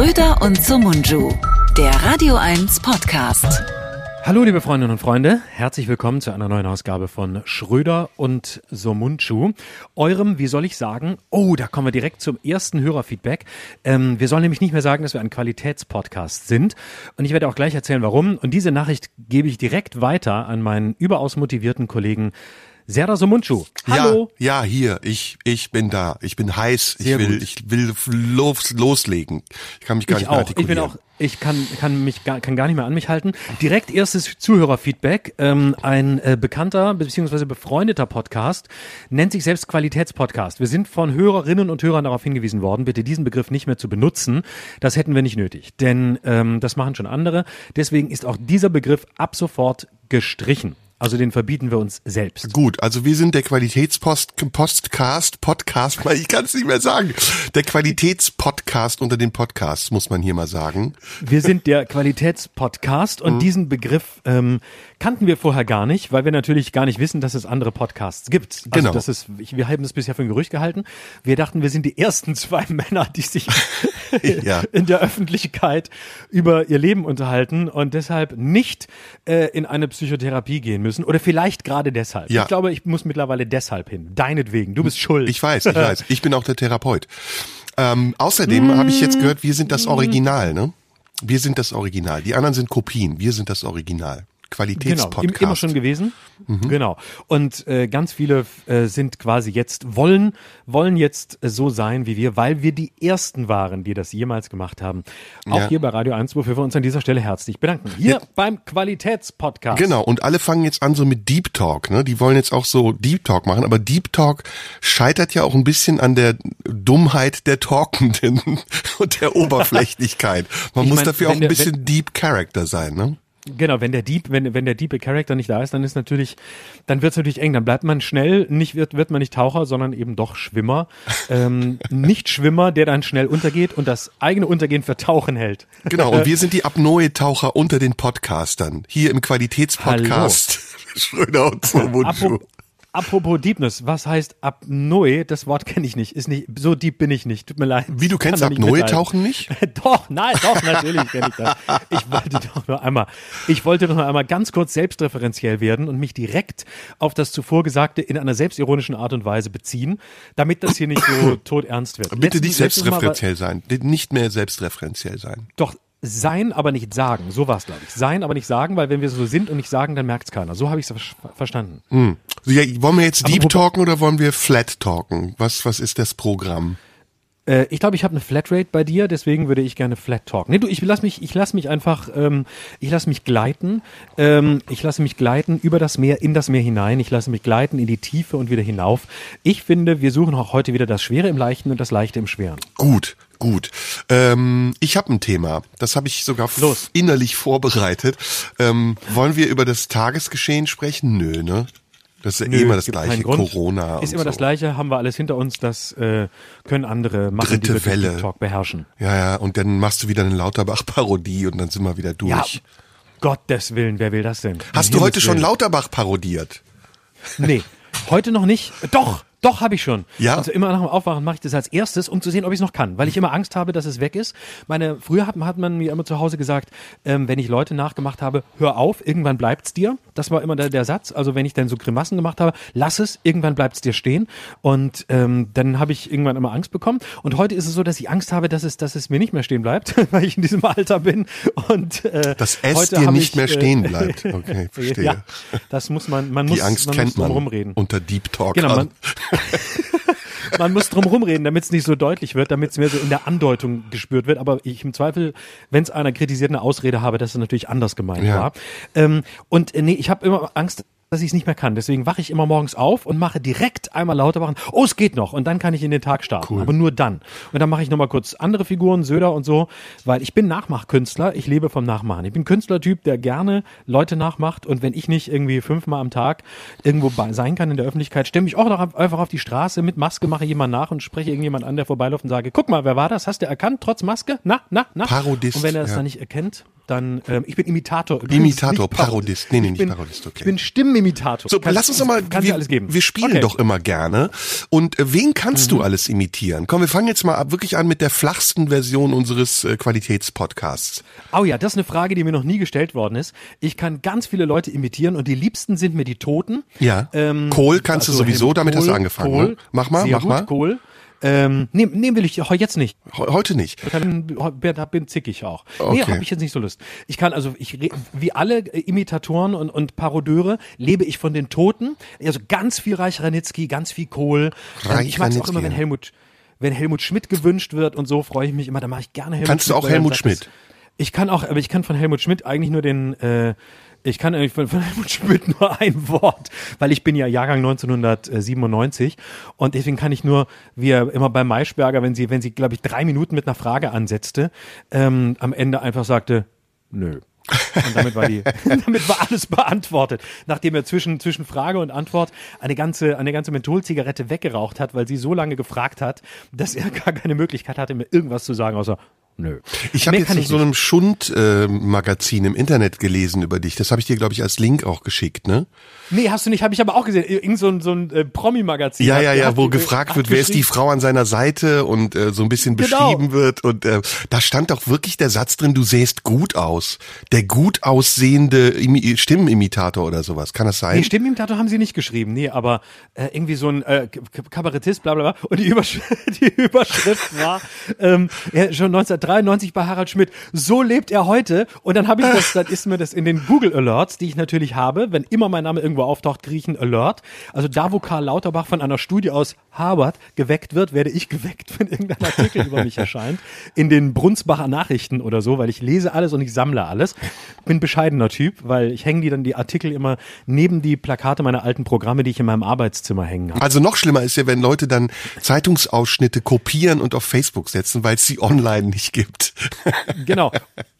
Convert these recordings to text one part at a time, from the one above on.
Schröder und Sumunju, der Radio 1 Podcast. Hallo liebe Freundinnen und Freunde, herzlich willkommen zu einer neuen Ausgabe von Schröder und Somunchu. Eurem, wie soll ich sagen, oh, da kommen wir direkt zum ersten Hörerfeedback. Ähm, wir sollen nämlich nicht mehr sagen, dass wir ein Qualitätspodcast sind. Und ich werde auch gleich erzählen, warum. Und diese Nachricht gebe ich direkt weiter an meinen überaus motivierten Kollegen Serdar Somunchu. Hallo. Ja, ja, hier, ich, ich bin da. Ich bin heiß. Sehr ich will, gut. ich will los, loslegen. Ich kann mich gar Ich nicht mehr auch. Ich bin artikulieren. auch, ich kann, kann mich gar, kann gar nicht mehr an mich halten. Direkt erstes Zuhörerfeedback. Ähm, ein äh, bekannter bzw. befreundeter Podcast nennt sich selbst Qualitätspodcast. Wir sind von Hörerinnen und Hörern darauf hingewiesen worden, bitte diesen Begriff nicht mehr zu benutzen. Das hätten wir nicht nötig, denn ähm, das machen schon andere. Deswegen ist auch dieser Begriff ab sofort gestrichen. Also den verbieten wir uns selbst. Gut, also wir sind der Qualitätspost Postcast, Podcast, ich kann es nicht mehr sagen. Der Qualitätspodcast unter den Podcasts, muss man hier mal sagen. Wir sind der Qualitätspodcast Mhm. und diesen Begriff ähm, kannten wir vorher gar nicht, weil wir natürlich gar nicht wissen, dass es andere Podcasts gibt. Also Genau. das ist, wir haben das bisher für ein Gerücht gehalten. Wir dachten, wir sind die ersten zwei Männer, die sich Ja. in der Öffentlichkeit über ihr Leben unterhalten und deshalb nicht äh, in eine Psychotherapie gehen müssen oder vielleicht gerade deshalb. Ja. Ich glaube, ich muss mittlerweile deshalb hin. Deinetwegen. Du bist schuld. Ich weiß, ich weiß. Ich bin auch der Therapeut. Ähm, außerdem habe ich jetzt gehört, wir sind das Original, ne? Wir sind das Original. Die anderen sind Kopien. Wir sind das Original. Genau, Qualitätspodcast. im- immer schon gewesen. Mhm. Genau. Und äh, ganz viele äh, sind quasi jetzt, wollen, wollen jetzt äh, so sein wie wir, weil wir die Ersten waren, die das jemals gemacht haben. Auch Ja. hier bei Radio 1, wofür wir uns an dieser Stelle herzlich bedanken. Hier Ja. beim Qualitätspodcast. Genau, und alle fangen jetzt an so mit Deep Talk, ne? Die wollen jetzt auch so Deep Talk machen, aber Deep Talk scheitert ja auch ein bisschen an der Dummheit der Talkenden und der Oberflächlichkeit. Man Ich muss mein, dafür auch wenn ein der- bisschen Deep Character sein, ne? Genau, wenn der Dieb, wenn, wenn der diepe Charakter nicht da ist, dann ist natürlich, dann wird es natürlich eng. Dann bleibt man schnell, nicht wird, wird man nicht Taucher, sondern eben doch Schwimmer. Ähm, nicht Schwimmer, der dann schnell untergeht und das eigene Untergehen für Tauchen hält. Genau, und wir sind die Apnoe-Taucher unter den Podcastern. Hier im Qualitätspodcast. Schröder und Somunchu. Apropos, Deepness, was heißt Apnoe? Das Wort kenne ich nicht. Ist nicht, so deep bin ich nicht. Tut mir leid. Wie, du kennst da nicht Apnoe-Tauchen nicht? doch, nein, doch, natürlich kenne ich das. Ich wollte doch nur einmal, ich wollte doch nur einmal ganz kurz selbstreferenziell werden und mich direkt auf das zuvor Gesagte in einer selbstironischen Art und Weise beziehen, damit das hier nicht so todernst wird. Bitte Letzten- nicht selbstreferenziell sein. Nicht mehr selbstreferenziell sein. Doch, sein, aber nicht sagen. So war es, glaube ich. Sein, aber nicht sagen, weil wenn wir so sind und nicht sagen, dann merkt's keiner. So habe ich es verstanden. So, ja, wollen wir jetzt Deep wo- talken oder wollen wir Flat talken? Was, was ist das Programm? Äh, ich glaube, ich habe eine Flatrate bei dir, deswegen würde ich gerne Flat Talk. Nee, du, ich lass mich, ich lass mich einfach, ähm, ich lass mich gleiten. Ähm, ich lasse mich gleiten über das Meer, in das Meer hinein. Ich lasse mich gleiten in die Tiefe und wieder hinauf. Ich finde, wir suchen auch heute wieder das Schwere im Leichten und das Leichte im Schweren. Gut, gut. Ähm, ich habe ein Thema, das habe ich sogar Los. innerlich vorbereitet. Ähm, wollen wir über das Tagesgeschehen sprechen? Nö, ne? Das ist ja eh immer das gleiche. Corona Ist immer so. das Gleiche, haben wir alles hinter uns, das äh, können andere machen, Dritte die Welle. Talk beherrschen. Ja, ja, und dann machst du wieder eine Lauterbach-Parodie und dann sind wir wieder durch. Ja, Gottes Willen, wer will das denn? Hast du heute schon. Lauterbach parodiert? Nee, heute noch nicht. Doch, doch habe ich schon. Ja? Also immer nach dem Aufwachen mache ich das als erstes, um zu sehen, ob ich es noch kann, weil ich immer Angst habe, dass es weg ist. Meine früher hat, hat man mir immer zu Hause gesagt, ähm, wenn ich Leute nachgemacht habe, hör auf, irgendwann bleibt's dir. Das war immer der, der Satz. Also wenn ich dann so Grimassen gemacht habe, lass es, irgendwann bleibt's dir stehen. Und ähm, dann habe ich irgendwann immer Angst bekommen. Und heute ist es so, dass ich Angst habe, dass es, dass es mir nicht mehr stehen bleibt, weil ich in diesem Alter bin. Und äh, Dass es heute dir nicht ich, mehr äh, stehen bleibt. Okay, verstehe. Ja, das muss man, man muss, Die Angst man kennt muss man rumreden. unter Deep Talk. Genau, man, man muss drum rumreden, damit es nicht so deutlich wird, damit es mehr so in der Andeutung gespürt wird. Aber ich im Zweifel, wenn es einer kritisiert, eine Ausrede habe, dass es natürlich anders gemeint Ja. war. Ähm, und äh, nee, ich habe immer Angst, dass ich es nicht mehr kann. Deswegen wache ich immer morgens auf und mache direkt einmal lauter machen. Oh, es geht noch. Und dann kann ich in den Tag starten. Aber nur dann. Und dann mache ich nochmal kurz andere Figuren, Söder und so, weil ich bin Nachmachkünstler. Ich lebe vom Nachmachen. Ich bin Künstlertyp, der gerne Leute nachmacht. Und wenn ich nicht irgendwie fünfmal am Tag irgendwo bei- sein kann in der Öffentlichkeit, stelle mich auch noch einfach auf die Straße mit Maske, mache jemand nach und spreche irgendjemand an, der vorbeiläuft und sage, guck mal, wer war das? Hast du erkannt, trotz Maske? Na, na, na? Parodist, Und wenn er es ja. dann nicht erkennt, dann, ähm, ich bin Imitator. Imitator, Parodist. Nee, nee, ich nicht bin, Parodist, okay. Ich bin Stimmenimitator. So, Kann- lass uns doch mal, wir, alles geben. wir spielen Okay. Mhm. doch immer gerne. Und äh, wen kannst du alles imitieren? Komm, wir fangen jetzt mal ab, wirklich an mit der flachsten Version unseres äh, Qualitätspodcasts. Oh ja, das ist eine Frage, die mir noch nie gestellt worden ist. Ich kann ganz viele Leute imitieren und die liebsten sind mir die Toten. Ja. Ähm, Kohl kannst du sowieso, Helmut damit hast du angefangen, Kohl, ne? Mach mal, mach gut, mal. Kohl. Ähm, nehmen nehm will ich jetzt nicht. He- Heute nicht. Bin, bin zickig auch. Okay. Nee, habe ich jetzt nicht so Lust. Ich kann also, ich wie alle Imitatoren und, und Parodeure lebe ich von den Toten. Also ganz viel Reich Ranitzky, ganz viel Kohl. Ähm, Reich ich mag es auch immer, wenn. Helmut, wenn Helmut Schmidt gewünscht wird und so freue ich mich immer. Da mache ich gerne Helmut Kannst du Schmidt, auch weil dann Helmut Schmidt? Ich kann auch, aber ich kann von Helmut Schmidt eigentlich nur den, äh, ich kann eigentlich von, von Helmut Schmidt nur ein Wort, weil ich bin ja Jahrgang 1997 und deswegen kann ich nur, wie er immer bei Maischberger, wenn sie, wenn sie, glaube ich, drei Minuten mit einer Frage ansetzte, ähm, am Ende einfach sagte, nö. Und damit war die, damit war alles beantwortet. Nachdem er zwischen, zwischen Frage und Antwort eine ganze, eine ganze Mentholzigarette weggeraucht hat, weil sie so lange gefragt hat, dass er gar keine Möglichkeit hatte, mir irgendwas zu sagen, außer, nö. Ich habe jetzt in so einem Schund-Magazin im Internet gelesen über dich. Das habe ich dir, glaube ich, als Link auch geschickt, ne? Nee, hast du nicht, habe ich aber auch gesehen. Irgend so ein, so ein äh, Promi-Magazin. Ja, ja, ja, wo äh, gefragt wird, wer ist die Frau an seiner Seite und äh, so ein bisschen Genau. beschrieben wird. Und äh, da stand doch wirklich der Satz drin, du sähst gut aus. Der gut aussehende Imi Stimmenimitator oder sowas. Kann das sein? Nee, Stimmenimitator haben sie nicht geschrieben, nee, aber äh, irgendwie so ein äh, Kabarettist, bla bla bla. Und die, Übersch die Überschrift war ähm, ja, schon 1993 bei Harald Schmidt, so lebt er heute. Und dann habe ich das, dann ist mir das in den Google Alerts, die ich natürlich habe, wenn immer mein Name irgendwo auftaucht, einen Alert. Also da, wo Karl Lauterbach von einer Studie aus Harvard geweckt wird, werde ich geweckt, wenn irgendein Artikel über mich erscheint. In den Brunsbacher Nachrichten oder so, weil ich lese alles und ich sammle alles. Bin bescheidener Typ, weil ich hänge die dann die Artikel immer neben die Plakate meiner alten Programme, die ich in meinem Arbeitszimmer hängen habe. Also noch schlimmer ist ja, wenn Leute dann Zeitungsausschnitte kopieren und auf Facebook setzen, weil es sie online nicht gibt. Genau,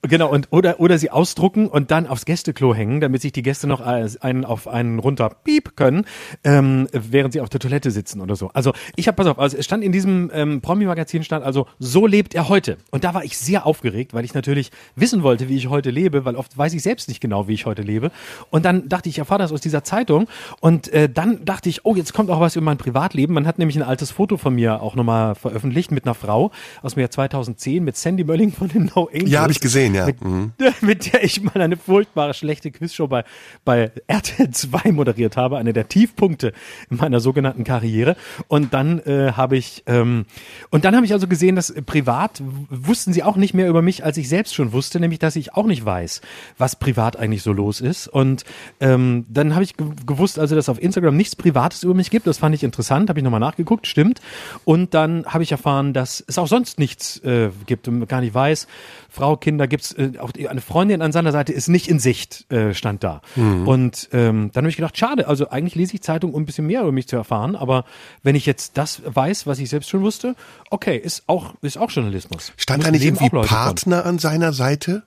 genau und oder oder sie ausdrucken und dann aufs Gästeklo hängen, damit sich die Gäste noch einen auf einen runter piep können, ähm, während sie auf der Toilette sitzen oder so. Also ich habe pass auf, also es stand in diesem ähm, Promi-Magazin stand also so lebt er heute und da war ich sehr aufgeregt, weil ich natürlich wissen wollte, wie ich heute lebe, weil oft weiß ich selbst nicht genau, wie ich heute lebe. Und dann dachte ich, ich erfahre das aus dieser Zeitung und äh, dann dachte ich, oh jetzt kommt auch was über mein Privatleben. Man hat nämlich ein altes Foto von mir auch nochmal veröffentlicht mit einer Frau aus dem Jahr 2010 mit Sandy Mölling von den No Angels. Ja, hab ich gesehen, ja. Mit, Mhm. mit der ich mal eine furchtbare schlechte Quizshow bei, bei RTL 2 moderiert habe, eine der Tiefpunkte in meiner sogenannten Karriere. Und dann äh, habe ich ähm, und dann habe ich also gesehen, dass äh, privat wussten sie auch nicht mehr über mich, als ich selbst schon wusste, nämlich dass ich auch nicht weiß, was privat eigentlich so los ist. Und ähm, dann habe ich ge- gewusst, also dass auf Instagram nichts Privates über mich gibt. Das fand ich interessant, habe ich nochmal nachgeguckt, stimmt. Und dann habe ich erfahren, dass es auch sonst nichts äh, gibt und gar nicht weiß. Frau, Kinder gibt's äh, auch eine Freundin an seiner Seite ist nicht in Sicht, äh, stand da. Und ähm, dann habe ich gedacht, schade, also eigentlich lese ich Zeitung, um ein bisschen mehr über mich zu erfahren, aber wenn ich jetzt das weiß, was ich selbst schon wusste, okay, ist auch, ist auch Journalismus. Stand da nicht irgendwie Leute von. Partner an seiner Seite?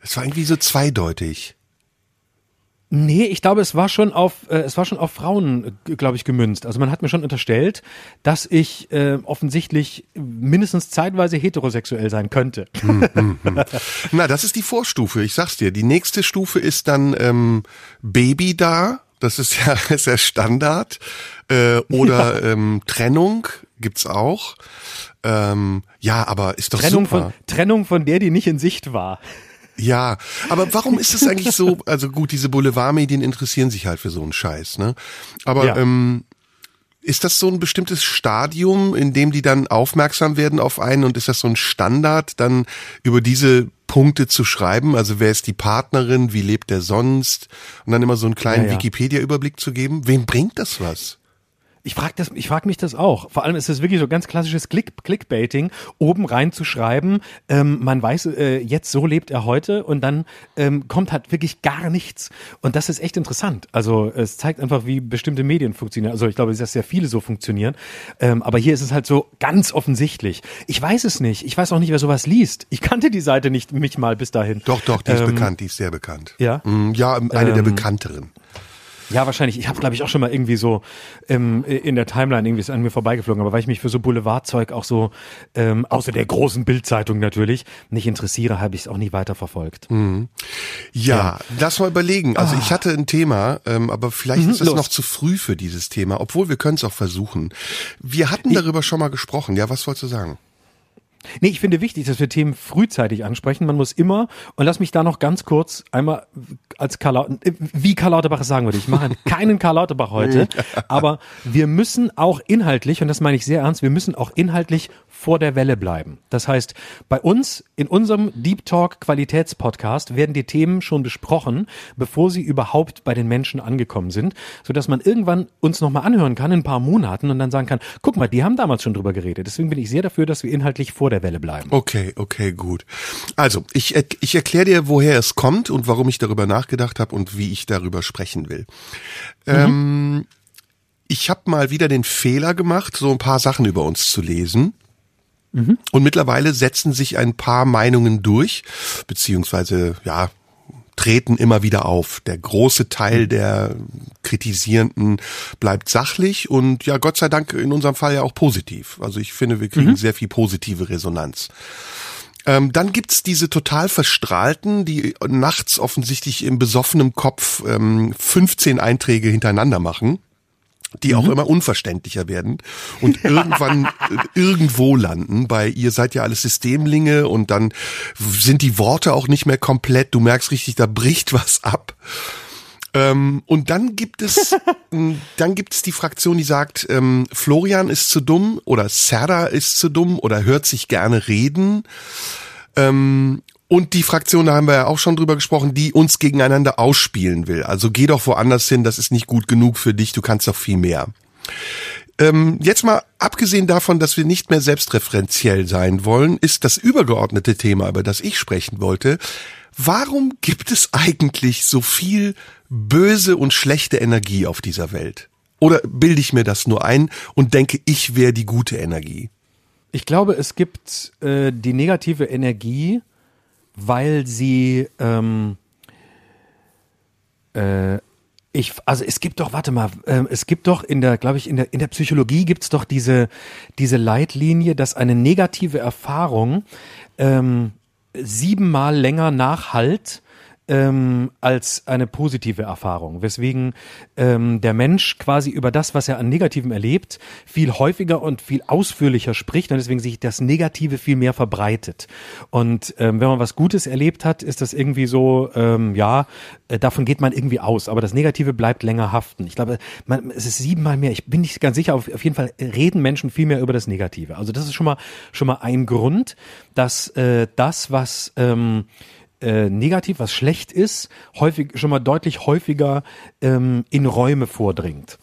Es war irgendwie so zweideutig. Nee, ich glaube, es war schon auf, äh, es war schon auf Frauen, glaube ich, gemünzt. Also man hat mir schon unterstellt, dass ich äh, offensichtlich mindestens zeitweise heterosexuell sein könnte. Na, das ist die Vorstufe, ich sag's dir. Die nächste Stufe ist dann ähm, Baby da. Das ist ja, ist ja Standard. Äh, oder ähm, Trennung gibt's auch. Ähm, ja, aber ist doch Trennung super. von, Trennung von der, die nicht in Sicht war. Ja, aber warum ist es eigentlich so? Also gut, diese Boulevardmedien interessieren sich halt für so einen Scheiß, ne? Aber Ja. ähm, ist das so ein bestimmtes Stadium, in dem die dann aufmerksam werden auf einen und ist das so ein Standard, dann über diese Punkte zu schreiben? Also wer ist die Partnerin, wie lebt der sonst? Und dann immer so einen kleinen Ja, ja. Wikipedia-Überblick zu geben? Wem bringt das was? Ich frage das, ich frag mich das auch. Vor allem ist es wirklich so ganz klassisches Click, Clickbaiting, oben reinzuschreiben, ähm, man weiß, äh, jetzt so lebt er heute und dann ähm, kommt halt wirklich gar nichts. Und das ist echt interessant. Also es zeigt einfach, wie bestimmte Medien funktionieren. Also ich glaube, dass sehr viele so funktionieren. Ähm, aber hier ist es halt so ganz offensichtlich. Ich weiß es nicht. Ich weiß auch nicht, wer sowas liest. Ich kannte die Seite nicht mich mal bis dahin. Doch, doch, die ist Ähm, bekannt, die ist sehr bekannt. ja? Mm, Ja, eine der Ähm, bekannteren. Ja, wahrscheinlich. Ich habe, glaube ich, auch schon mal irgendwie so ähm, in der Timeline irgendwie ist an mir vorbeigeflogen, aber weil ich mich für so Boulevardzeug auch so, ähm, außer der großen Bildzeitung natürlich, nicht interessiere, habe ich es auch nie weiter verfolgt. Mhm. Ja, ja, lass mal überlegen. Also ah. ich hatte ein Thema, ähm, aber vielleicht mhm, ist es noch zu früh für dieses Thema, obwohl wir können es auch versuchen. Wir hatten darüber schon mal gesprochen. Ja, was wolltest du sagen? Nee, ich finde wichtig, dass wir Themen frühzeitig ansprechen. Man muss immer, und lass mich da noch ganz kurz einmal als Karl, Lauterbach, wie Karl Lauterbach es sagen würde, ich mache keinen Karl Lauterbach heute, aber wir müssen auch inhaltlich, und das meine ich sehr ernst, wir müssen auch inhaltlich vor der Welle bleiben. Das heißt, bei uns in unserem Deep Talk Qualitätspodcast werden die Themen schon besprochen, bevor sie überhaupt bei den Menschen angekommen sind, sodass man irgendwann uns nochmal anhören kann in ein paar Monaten und dann sagen kann, guck mal, die haben damals schon drüber geredet. Deswegen bin ich sehr dafür, dass wir inhaltlich vor der Welle bleiben. Okay, okay, gut. Also, ich, ich erkläre dir, woher es kommt und warum ich darüber nachgedacht habe und wie ich darüber sprechen will. Mhm. Ähm, ich habe mal wieder den Fehler gemacht, so ein paar Sachen über uns zu lesen. Mhm. Und mittlerweile setzen sich ein paar Meinungen durch, beziehungsweise ja, treten immer wieder auf. Der große Teil mhm. der Kritisierenden bleibt sachlich und ja, Gott sei Dank in unserem Fall ja auch positiv. Also ich finde, wir kriegen mhm. sehr viel positive Resonanz. Ähm, dann gibt's diese total verstrahlten, die nachts offensichtlich im besoffenen Kopf ähm, 15 Einträge hintereinander machen die mhm. auch immer unverständlicher werden und irgendwann äh, irgendwo landen. Bei ihr seid ja alles Systemlinge und dann sind die Worte auch nicht mehr komplett. Du merkst richtig, da bricht was ab. Ähm, und dann gibt es, dann gibt es die Fraktion, die sagt, ähm, Florian ist zu dumm oder Serra ist zu dumm oder hört sich gerne reden. Ähm, und die Fraktion, da haben wir ja auch schon drüber gesprochen, die uns gegeneinander ausspielen will. Also geh doch woanders hin, das ist nicht gut genug für dich, du kannst doch viel mehr. Ähm, jetzt mal abgesehen davon, dass wir nicht mehr selbstreferenziell sein wollen, ist das übergeordnete Thema, über das ich sprechen wollte. Warum gibt es eigentlich so viel böse und schlechte Energie auf dieser Welt? Oder bilde ich mir das nur ein und denke, ich wäre die gute Energie? Ich glaube, es gibt äh, die negative Energie, weil sie ähm, äh, ich, also es gibt doch, warte mal, äh, es gibt doch in der, glaube ich, in der, in der Psychologie gibt's doch diese, diese Leitlinie, dass eine negative Erfahrung ähm, siebenmal länger nachhalt ähm, als eine positive Erfahrung, weswegen ähm, der Mensch quasi über das, was er an Negativem erlebt, viel häufiger und viel ausführlicher spricht und deswegen sich das Negative viel mehr verbreitet. Und ähm, wenn man was Gutes erlebt hat, ist das irgendwie so, ähm, ja, äh, davon geht man irgendwie aus, aber das Negative bleibt länger haften. Ich glaube, man, es ist siebenmal mehr. Ich bin nicht ganz sicher, auf, auf jeden Fall reden Menschen viel mehr über das Negative. Also das ist schon mal schon mal ein Grund, dass äh, das, was ähm, äh, negativ, was schlecht ist, häufig schon mal deutlich häufiger ähm, in Räume vordringt.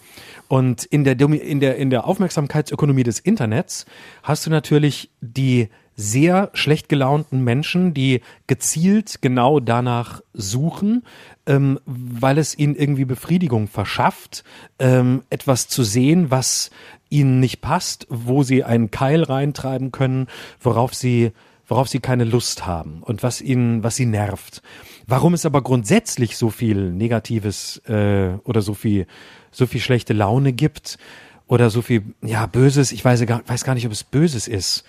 Und in der, in, der, in der Aufmerksamkeitsökonomie des Internets hast du natürlich die sehr schlecht gelaunten Menschen, die gezielt genau danach suchen, ähm, weil es ihnen irgendwie Befriedigung verschafft, ähm, etwas zu sehen, was ihnen nicht passt, wo sie einen Keil reintreiben können, worauf sie worauf sie keine Lust haben und was ihnen, was sie nervt. Warum es aber grundsätzlich so viel Negatives äh, oder so viel, so viel schlechte Laune gibt oder so viel, ja, Böses, ich weiß gar, weiß gar nicht, ob es Böses ist.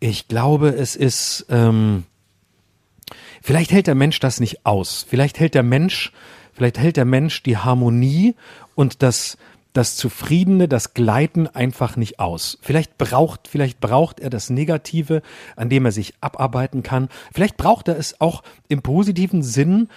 Ich glaube, es ist, ähm, vielleicht hält der Mensch das nicht aus. Vielleicht hält der Mensch, vielleicht hält der Mensch die Harmonie und das, das Zufriedene, das Gleiten einfach nicht aus. Vielleicht braucht, vielleicht braucht er das Negative, an dem er sich abarbeiten kann. Vielleicht braucht er es auch im positiven Sinn,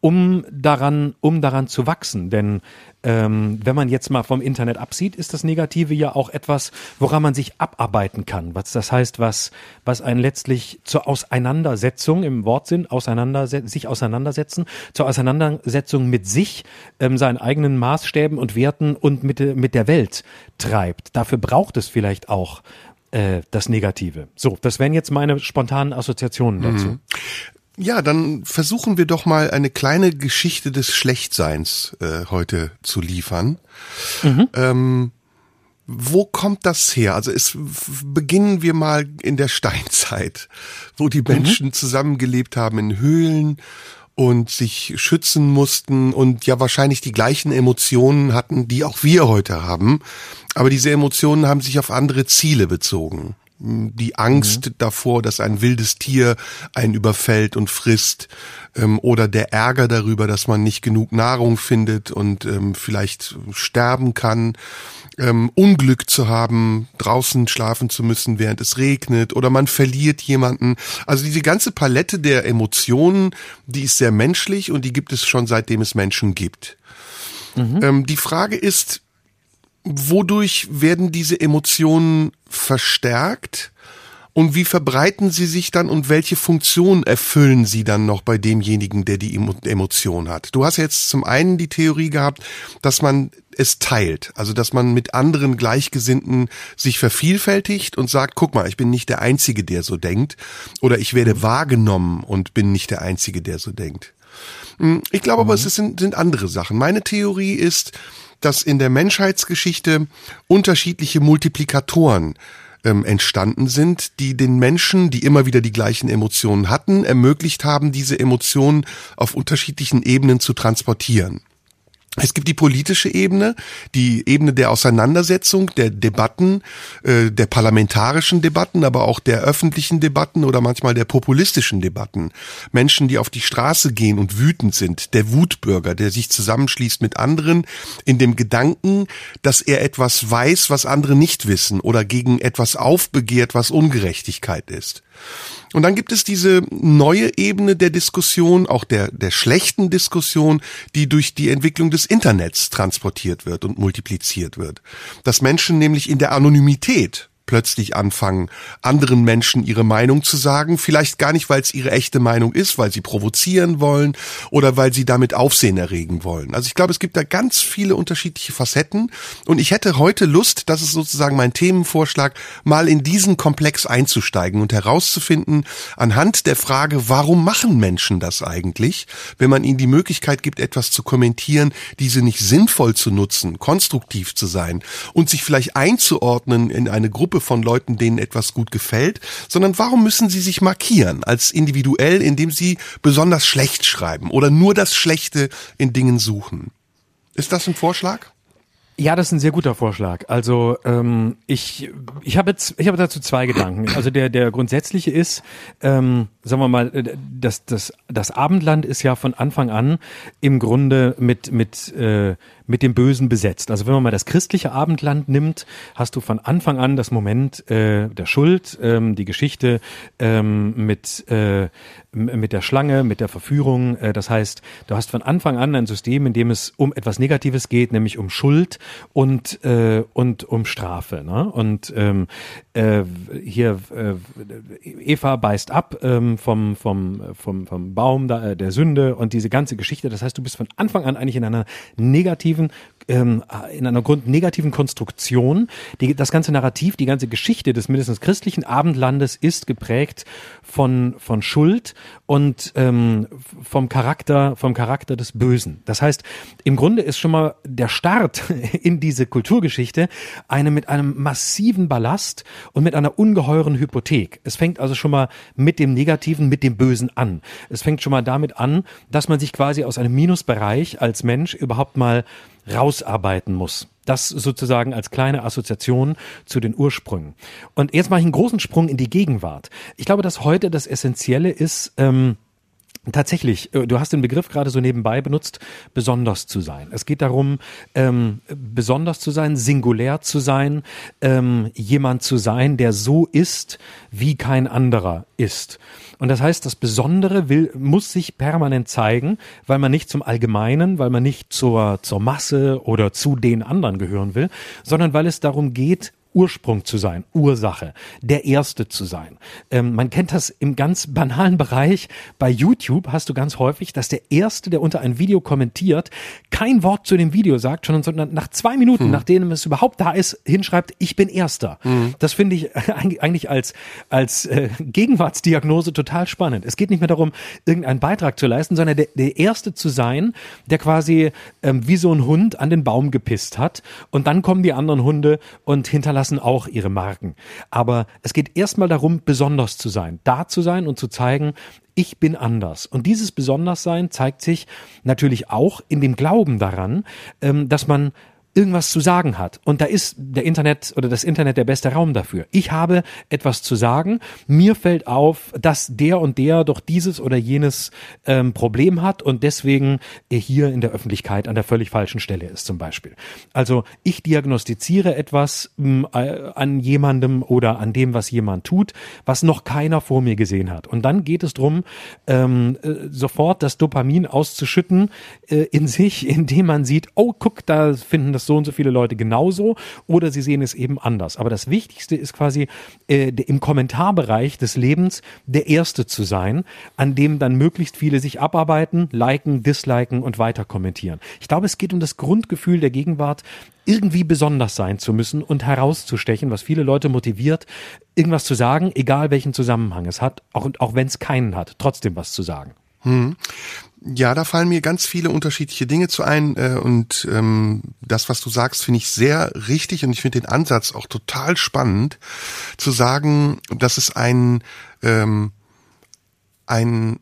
um daran, um daran zu wachsen. Denn ähm, wenn man jetzt mal vom Internet absieht, ist das Negative ja auch etwas, woran man sich abarbeiten kann. Was das heißt, was, was einen letztlich zur Auseinandersetzung im Wortsinn auseinander, sich auseinandersetzen, zur Auseinandersetzung mit sich, ähm, seinen eigenen Maßstäben und Werten und mit, mit der Welt treibt. Dafür braucht es vielleicht auch äh, das Negative. So, das wären jetzt meine spontanen Assoziationen dazu. Mhm. Ja, dann versuchen wir doch mal eine kleine Geschichte des Schlechtseins äh, heute zu liefern. Mhm. Ähm, wo kommt das her? Also es beginnen wir mal in der Steinzeit, wo die mhm. Menschen mhm. zusammengelebt haben in Höhlen und sich schützen mussten und ja wahrscheinlich die gleichen Emotionen hatten, die auch wir heute haben. Aber diese Emotionen haben sich auf andere Ziele bezogen die Angst mhm. davor, dass ein wildes Tier einen überfällt und frisst, ähm, oder der Ärger darüber, dass man nicht genug Nahrung findet und ähm, vielleicht sterben kann, ähm, Unglück zu haben, draußen schlafen zu müssen, während es regnet, oder man verliert jemanden. Also diese ganze Palette der Emotionen, die ist sehr menschlich und die gibt es schon seitdem es Menschen gibt. Mhm. Ähm, die Frage ist, wodurch werden diese Emotionen verstärkt? Und wie verbreiten sie sich dann und welche Funktion erfüllen sie dann noch bei demjenigen, der die Emotion hat? Du hast jetzt zum einen die Theorie gehabt, dass man es teilt, also dass man mit anderen Gleichgesinnten sich vervielfältigt und sagt, guck mal, ich bin nicht der Einzige, der so denkt, oder ich werde wahrgenommen und bin nicht der Einzige, der so denkt. Hm, ich glaube mhm. aber, es sind, sind andere Sachen. Meine Theorie ist, dass in der Menschheitsgeschichte unterschiedliche Multiplikatoren ähm, entstanden sind, die den Menschen, die immer wieder die gleichen Emotionen hatten, ermöglicht haben, diese Emotionen auf unterschiedlichen Ebenen zu transportieren. Es gibt die politische Ebene, die Ebene der Auseinandersetzung, der Debatten, äh, der parlamentarischen Debatten, aber auch der öffentlichen Debatten oder manchmal der populistischen Debatten. Menschen, die auf die Straße gehen und wütend sind, der Wutbürger, der sich zusammenschließt mit anderen in dem Gedanken, dass er etwas weiß, was andere nicht wissen oder gegen etwas aufbegehrt, was Ungerechtigkeit ist. Und dann gibt es diese neue Ebene der Diskussion, auch der, der schlechten Diskussion, die durch die Entwicklung des Internets transportiert wird und multipliziert wird. Dass Menschen nämlich in der Anonymität plötzlich anfangen, anderen Menschen ihre Meinung zu sagen, vielleicht gar nicht, weil es ihre echte Meinung ist, weil sie provozieren wollen oder weil sie damit Aufsehen erregen wollen. Also ich glaube, es gibt da ganz viele unterschiedliche Facetten und ich hätte heute Lust, das ist sozusagen mein Themenvorschlag, mal in diesen Komplex einzusteigen und herauszufinden, anhand der Frage, warum machen Menschen das eigentlich, wenn man ihnen die Möglichkeit gibt, etwas zu kommentieren, diese nicht sinnvoll zu nutzen, konstruktiv zu sein und sich vielleicht einzuordnen in eine Gruppe Gruppe von Leuten, denen etwas gut gefällt, sondern warum müssen sie sich markieren als individuell, indem sie besonders schlecht schreiben oder nur das Schlechte in Dingen suchen? Ist das ein Vorschlag? Ja, das ist ein sehr guter Vorschlag. Also ähm, ich ich habe jetzt ich habe dazu zwei Gedanken. Also der der grundsätzliche ist, ähm, sagen wir mal, äh, das das das Abendland ist ja von Anfang an im Grunde mit mit äh, mit dem Bösen besetzt. Also wenn man mal das christliche Abendland nimmt, hast du von Anfang an das Moment äh, der Schuld, ähm, die Geschichte ähm, mit, äh, mit der Schlange, mit der Verführung. Äh, das heißt, du hast von Anfang an ein System, in dem es um etwas Negatives geht, nämlich um Schuld und, äh, und um Strafe. Ne? Und ähm, äh, hier äh, Eva beißt ab ähm, vom, vom, vom, vom Baum da, äh, der Sünde und diese ganze Geschichte. Das heißt, du bist von Anfang an eigentlich in einer negativen negativen, ähm, in einer grundnegativen Konstruktion. Die, das ganze Narrativ, die ganze Geschichte des mindestens christlichen Abendlandes ist geprägt von, von Schuld und ähm, vom Charakter, vom Charakter des Bösen. Das heißt, im Grunde ist schon mal der Start in diese Kulturgeschichte eine mit einem massiven Ballast und mit einer ungeheuren Hypothek. Es fängt also schon mal mit dem Negativen, mit dem Bösen an. Es fängt schon mal damit an, dass man sich quasi aus einem Minusbereich als Mensch überhaupt mal rausarbeiten muss. Das sozusagen als kleine Assoziation zu den Ursprüngen. Und jetzt mache ich einen großen Sprung in die Gegenwart. Ich glaube, dass heute das Essentielle ist, ähm, Tatsächlich, äh, du hast den Begriff gerade so nebenbei benutzt, besonders zu sein. Es geht darum, ähm, besonders zu sein, singulär zu sein, ähm, jemand zu sein, der so ist, wie kein anderer ist. Und das heißt, das Besondere will, muss sich permanent zeigen, weil man nicht zum Allgemeinen, weil man nicht zur, zur Masse oder zu den anderen gehören will, sondern weil es darum geht, Ursprung zu sein, Ursache, der Erste zu sein. Ähm, man kennt das im ganz banalen Bereich. Bei YouTube hast du ganz häufig, dass der Erste, der unter ein Video kommentiert, kein Wort zu dem Video sagt, sondern nach zwei Minuten, hm. nachdem es überhaupt da ist, hinschreibt, ich bin Erster. Hm. Das finde ich eigentlich als, als äh, Gegenwartsdiagnose total spannend. Es geht nicht mehr darum, irgendeinen Beitrag zu leisten, sondern der, der Erste zu sein, der quasi ähm, wie so ein Hund an den Baum gepisst hat und dann kommen die anderen Hunde und hinterlassen hinterlassen auch ihre Marken. Aber es geht erstmal darum, besonders zu sein, da zu sein und zu zeigen, ich bin anders. Und dieses Besonderssein zeigt sich natürlich auch in dem Glauben daran, ähm, dass man irgendwas zu sagen hat. Und da ist der Internet oder das Internet der beste Raum dafür. Ich habe etwas zu sagen. Mir fällt auf, dass der und der doch dieses oder jenes ähm, Problem hat und deswegen hier in der Öffentlichkeit an der völlig falschen Stelle ist zum Beispiel. Also ich diagnostiziere etwas ähm, an jemandem oder an dem, was jemand tut, was noch keiner vor mir gesehen hat. Und dann geht es drum, ähm, äh, sofort das Dopamin auszuschütten äh, in sich, indem man sieht, oh, guck, da finden das so und so viele Leute genauso oder sie sehen es eben anders. Aber das Wichtigste ist quasi äh, im Kommentarbereich des Lebens der Erste zu sein, an dem dann möglichst viele sich abarbeiten, liken, disliken und weiter kommentieren. Ich glaube, es geht um das Grundgefühl der Gegenwart, irgendwie besonders sein zu müssen und herauszustechen, was viele Leute motiviert, irgendwas zu sagen, egal welchen Zusammenhang es hat, auch, auch wenn es keinen hat, trotzdem was zu sagen. Hm. Ja, da fallen mir ganz viele unterschiedliche Dinge zu ein äh, und ähm, das, was du sagst, finde ich sehr richtig und ich finde den Ansatz auch total spannend, zu sagen, dass es ein ähm, ein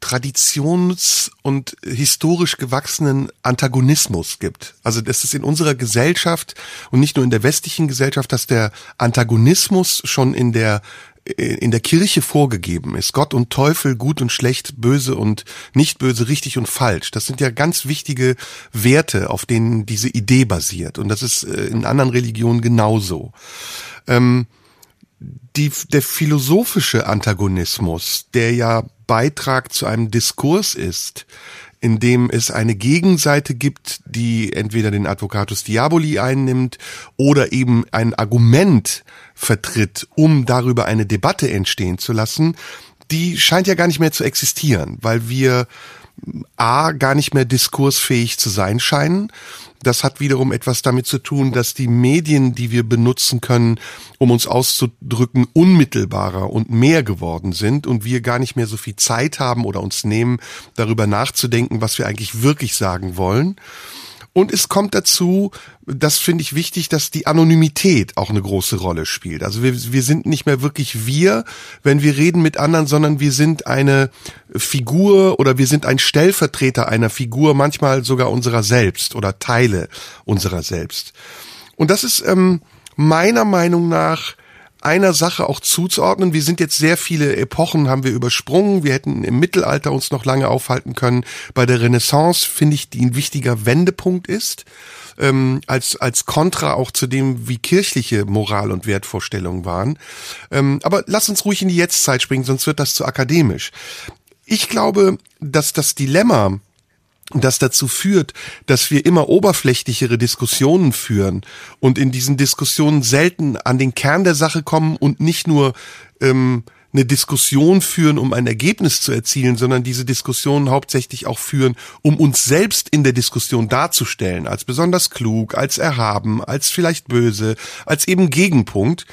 traditions- und historisch gewachsenen Antagonismus gibt. Also das ist in unserer Gesellschaft und nicht nur in der westlichen Gesellschaft, dass der Antagonismus schon in der in der Kirche vorgegeben ist. Gott und Teufel, gut und schlecht, böse und nicht böse, richtig und falsch. Das sind ja ganz wichtige Werte, auf denen diese Idee basiert. Und das ist äh, in anderen Religionen genauso. Ähm, die, der philosophische Antagonismus, der ja Beitrag zu einem Diskurs ist, in dem es eine Gegenseite gibt, die entweder den Advocatus Diaboli einnimmt oder eben ein Argument vertritt, um darüber eine Debatte entstehen zu lassen, die scheint ja gar nicht mehr zu existieren, weil wir A, gar nicht mehr diskursfähig zu sein scheinen. Das hat wiederum etwas damit zu tun, dass die Medien, die wir benutzen können, um uns auszudrücken, unmittelbarer und mehr geworden sind und wir gar nicht mehr so viel Zeit haben oder uns nehmen, darüber nachzudenken, was wir eigentlich wirklich sagen wollen. Und es kommt dazu, das finde ich wichtig, dass die Anonymität auch eine große Rolle spielt. Also wir, wir sind nicht mehr wirklich wir, wenn wir reden mit anderen, sondern wir sind eine Figur oder wir sind ein Stellvertreter einer Figur, manchmal sogar unserer selbst oder Teile unserer selbst. Und das ist ähm, meiner Meinung nach einer Sache auch zuzuordnen. Wir sind jetzt sehr viele Epochen haben wir übersprungen. Wir hätten im Mittelalter uns noch lange aufhalten können. Bei der Renaissance finde ich, die ein wichtiger Wendepunkt ist. Ähm, als, als Kontra auch zu dem, wie kirchliche Moral und Wertvorstellungen waren. Ähm, aber lass uns ruhig in die Jetztzeit springen, sonst wird das zu akademisch. Ich glaube, dass das Dilemma das dazu führt, dass wir immer oberflächlichere Diskussionen führen und in diesen Diskussionen selten an den Kern der Sache kommen und nicht nur ähm, eine Diskussion führen, um ein Ergebnis zu erzielen, sondern diese Diskussionen hauptsächlich auch führen, um uns selbst in der Diskussion darzustellen, als besonders klug, als erhaben, als vielleicht böse, als eben Gegenpunkt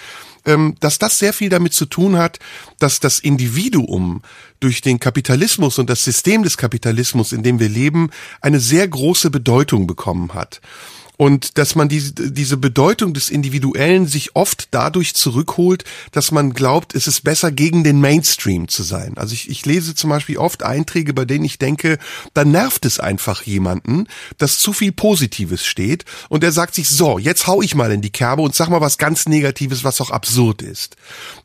dass das sehr viel damit zu tun hat, dass das Individuum durch den Kapitalismus und das System des Kapitalismus, in dem wir leben, eine sehr große Bedeutung bekommen hat. Und dass man diese, diese Bedeutung des Individuellen sich oft dadurch zurückholt, dass man glaubt, es ist besser gegen den Mainstream zu sein. Also ich, ich lese zum Beispiel oft Einträge, bei denen ich denke, da nervt es einfach jemanden, dass zu viel Positives steht und er sagt sich, so, jetzt hau ich mal in die Kerbe und sag mal was ganz Negatives, was auch absurd ist.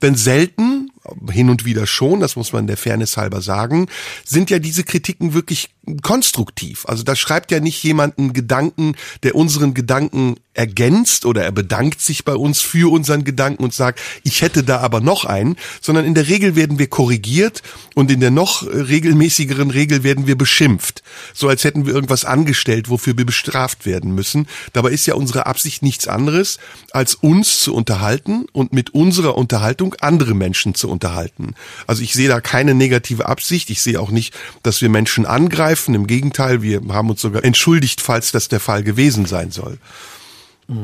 Denn selten hin und wieder schon, das muss man der Fairness halber sagen, sind ja diese Kritiken wirklich konstruktiv. Also da schreibt ja nicht jemand einen Gedanken, der unseren Gedanken ergänzt oder er bedankt sich bei uns für unseren Gedanken und sagt, ich hätte da aber noch einen, sondern in der Regel werden wir korrigiert und in der noch regelmäßigeren Regel werden wir beschimpft. So als hätten wir irgendwas angestellt, wofür wir bestraft werden müssen. Dabei ist ja unsere Absicht nichts anderes, als uns zu unterhalten und mit unserer Unterhaltung andere Menschen zu unterhalten. Also ich sehe da keine negative Absicht. Ich sehe auch nicht, dass wir Menschen angreifen. Im Gegenteil, wir haben uns sogar entschuldigt, falls das der Fall gewesen sein soll.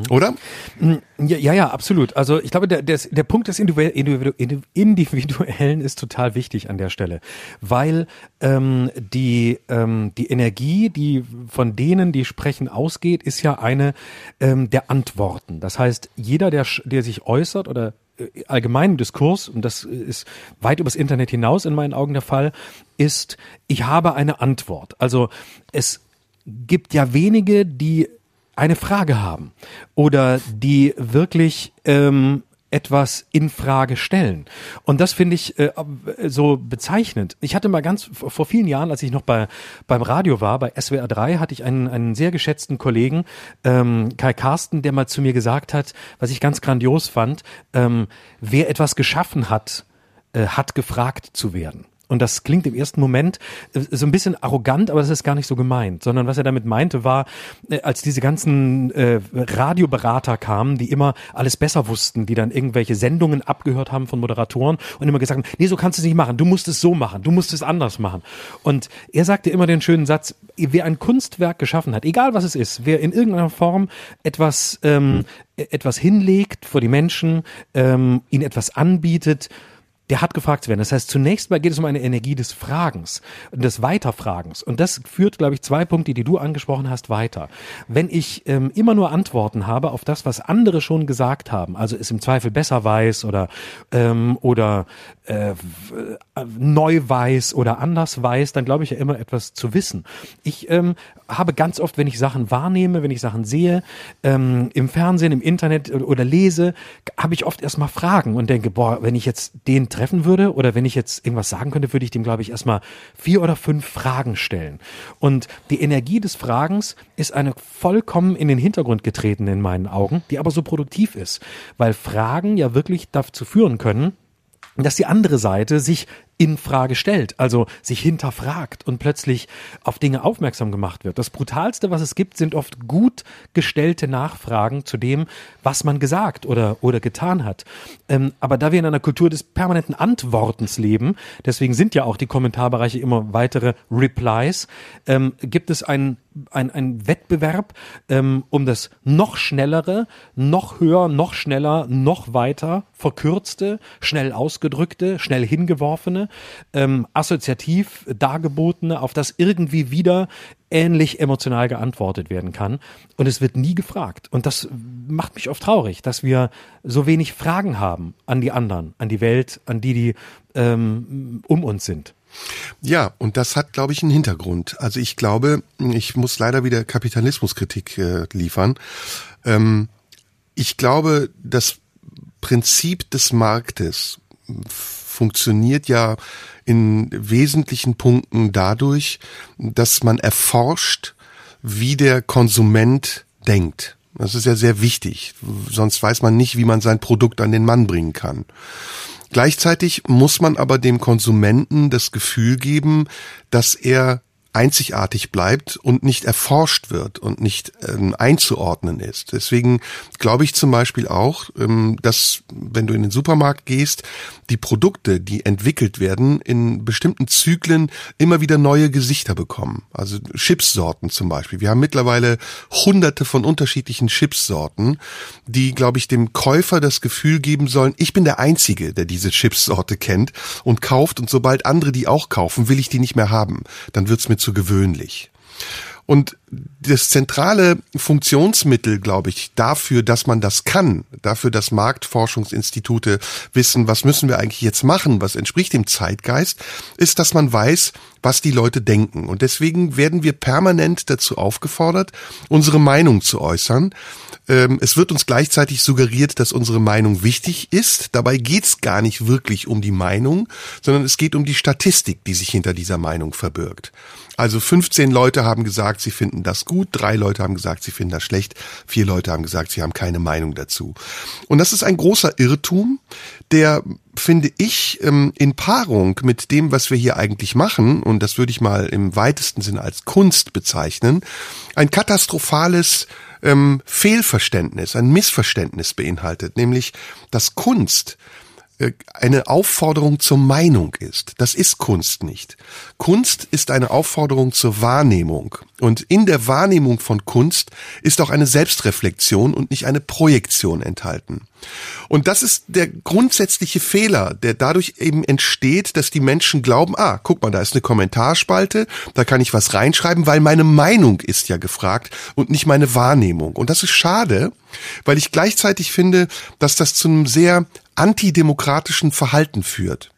Oder? Ja, ja, ja, absolut. Also ich glaube, der, der, der Punkt des Individuellen ist total wichtig an der Stelle, weil ähm, die, ähm, die Energie, die von denen, die sprechen, ausgeht, ist ja eine ähm, der Antworten. Das heißt, jeder, der, der sich äußert oder äh, allgemeinen Diskurs, und das ist weit übers Internet hinaus in meinen Augen der Fall, ist, ich habe eine Antwort. Also es gibt ja wenige, die eine Frage haben oder die wirklich ähm, etwas in Frage stellen. Und das finde ich äh, so bezeichnend. Ich hatte mal ganz vor vielen Jahren, als ich noch bei beim Radio war, bei SWR 3, hatte ich einen, einen sehr geschätzten Kollegen, ähm, Kai Carsten, der mal zu mir gesagt hat, was ich ganz grandios fand, ähm, wer etwas geschaffen hat, äh, hat gefragt zu werden. Und das klingt im ersten Moment äh, so ein bisschen arrogant, aber das ist gar nicht so gemeint, sondern was er damit meinte war, äh, als diese ganzen äh, Radioberater kamen, die immer alles besser wussten, die dann irgendwelche Sendungen abgehört haben von Moderatoren und immer gesagt haben, nee, so kannst du es nicht machen, du musst es so machen, du musst es anders machen. Und er sagte immer den schönen Satz, wer ein Kunstwerk geschaffen hat, egal was es ist, wer in irgendeiner Form etwas, ähm, etwas hinlegt vor die Menschen, ähm, ihnen etwas anbietet, der hat gefragt zu werden. Das heißt, zunächst mal geht es um eine Energie des Fragens und des Weiterfragens. Und das führt, glaube ich, zwei Punkte, die du angesprochen hast, weiter. Wenn ich ähm, immer nur Antworten habe auf das, was andere schon gesagt haben, also es im Zweifel besser weiß oder, ähm, oder äh, neu weiß oder anders weiß, dann glaube ich ja immer etwas zu wissen. Ich ähm, habe ganz oft, wenn ich Sachen wahrnehme, wenn ich Sachen sehe, ähm, im Fernsehen, im Internet oder lese, habe ich oft erstmal Fragen und denke, boah, wenn ich jetzt den treffen würde oder wenn ich jetzt irgendwas sagen könnte, würde ich dem, glaube ich, erstmal vier oder fünf Fragen stellen. Und die Energie des Fragens ist eine vollkommen in den Hintergrund getreten in meinen Augen, die aber so produktiv ist, weil Fragen ja wirklich dazu führen können, dass die andere Seite sich in Frage stellt, also sich hinterfragt und plötzlich auf Dinge aufmerksam gemacht wird. Das brutalste, was es gibt, sind oft gut gestellte Nachfragen zu dem, was man gesagt oder oder getan hat. Ähm, aber da wir in einer Kultur des permanenten Antwortens leben, deswegen sind ja auch die Kommentarbereiche immer weitere Replies, ähm, gibt es ein ein, ein Wettbewerb ähm, um das noch schnellere, noch höher, noch schneller, noch weiter verkürzte, schnell ausgedrückte, schnell hingeworfene, ähm, assoziativ dargebotene, auf das irgendwie wieder ähnlich emotional geantwortet werden kann. Und es wird nie gefragt. Und das macht mich oft traurig, dass wir so wenig Fragen haben an die anderen, an die Welt, an die, die ähm, um uns sind. Ja, und das hat, glaube ich, einen Hintergrund. Also ich glaube, ich muss leider wieder Kapitalismuskritik äh, liefern. Ähm, ich glaube, das Prinzip des Marktes funktioniert ja in wesentlichen Punkten dadurch, dass man erforscht, wie der Konsument denkt. Das ist ja sehr wichtig. Sonst weiß man nicht, wie man sein Produkt an den Mann bringen kann. Gleichzeitig muss man aber dem Konsumenten das Gefühl geben, dass er einzigartig bleibt und nicht erforscht wird und nicht ähm, einzuordnen ist. Deswegen glaube ich zum Beispiel auch, ähm, dass wenn du in den Supermarkt gehst, die Produkte, die entwickelt werden, in bestimmten Zyklen immer wieder neue Gesichter bekommen. Also Chipssorten zum Beispiel. Wir haben mittlerweile hunderte von unterschiedlichen Chipssorten, die, glaube ich, dem Käufer das Gefühl geben sollen, ich bin der Einzige, der diese Chipssorte kennt und kauft und sobald andere die auch kaufen, will ich die nicht mehr haben. Dann wird's mir zu gewöhnlich. Und das zentrale Funktionsmittel, glaube ich, dafür, dass man das kann, dafür, dass Marktforschungsinstitute wissen, was müssen wir eigentlich jetzt machen, was entspricht dem Zeitgeist, ist, dass man weiß, was die Leute denken. Und deswegen werden wir permanent dazu aufgefordert, unsere Meinung zu äußern. Ähm, es wird uns gleichzeitig suggeriert, dass unsere Meinung wichtig ist. Dabei geht es gar nicht wirklich um die Meinung, sondern es geht um die Statistik, die sich hinter dieser Meinung verbirgt. Also 15 Leute haben gesagt, sie finden das gut, drei Leute haben gesagt, sie finden das schlecht, vier Leute haben gesagt, sie haben keine Meinung dazu. Und das ist ein großer Irrtum, der, finde ich, ähm, in Paarung mit dem, was wir hier eigentlich machen, und das würde ich mal im weitesten Sinne als Kunst bezeichnen, ein katastrophales ähm, Fehlverständnis, ein Missverständnis beinhaltet, nämlich dass Kunst eine Aufforderung zur Meinung ist. Das ist Kunst nicht. Kunst ist eine Aufforderung zur Wahrnehmung. Und in der Wahrnehmung von Kunst ist auch eine Selbstreflexion und nicht eine Projektion enthalten. Und das ist der grundsätzliche Fehler, der dadurch eben entsteht, dass die Menschen glauben, ah, guck mal, da ist eine Kommentarspalte, da kann ich was reinschreiben, weil meine Meinung ist ja gefragt und nicht meine Wahrnehmung. Und das ist schade, weil ich gleichzeitig finde, dass das zu einem sehr antidemokratischen Verhalten führt.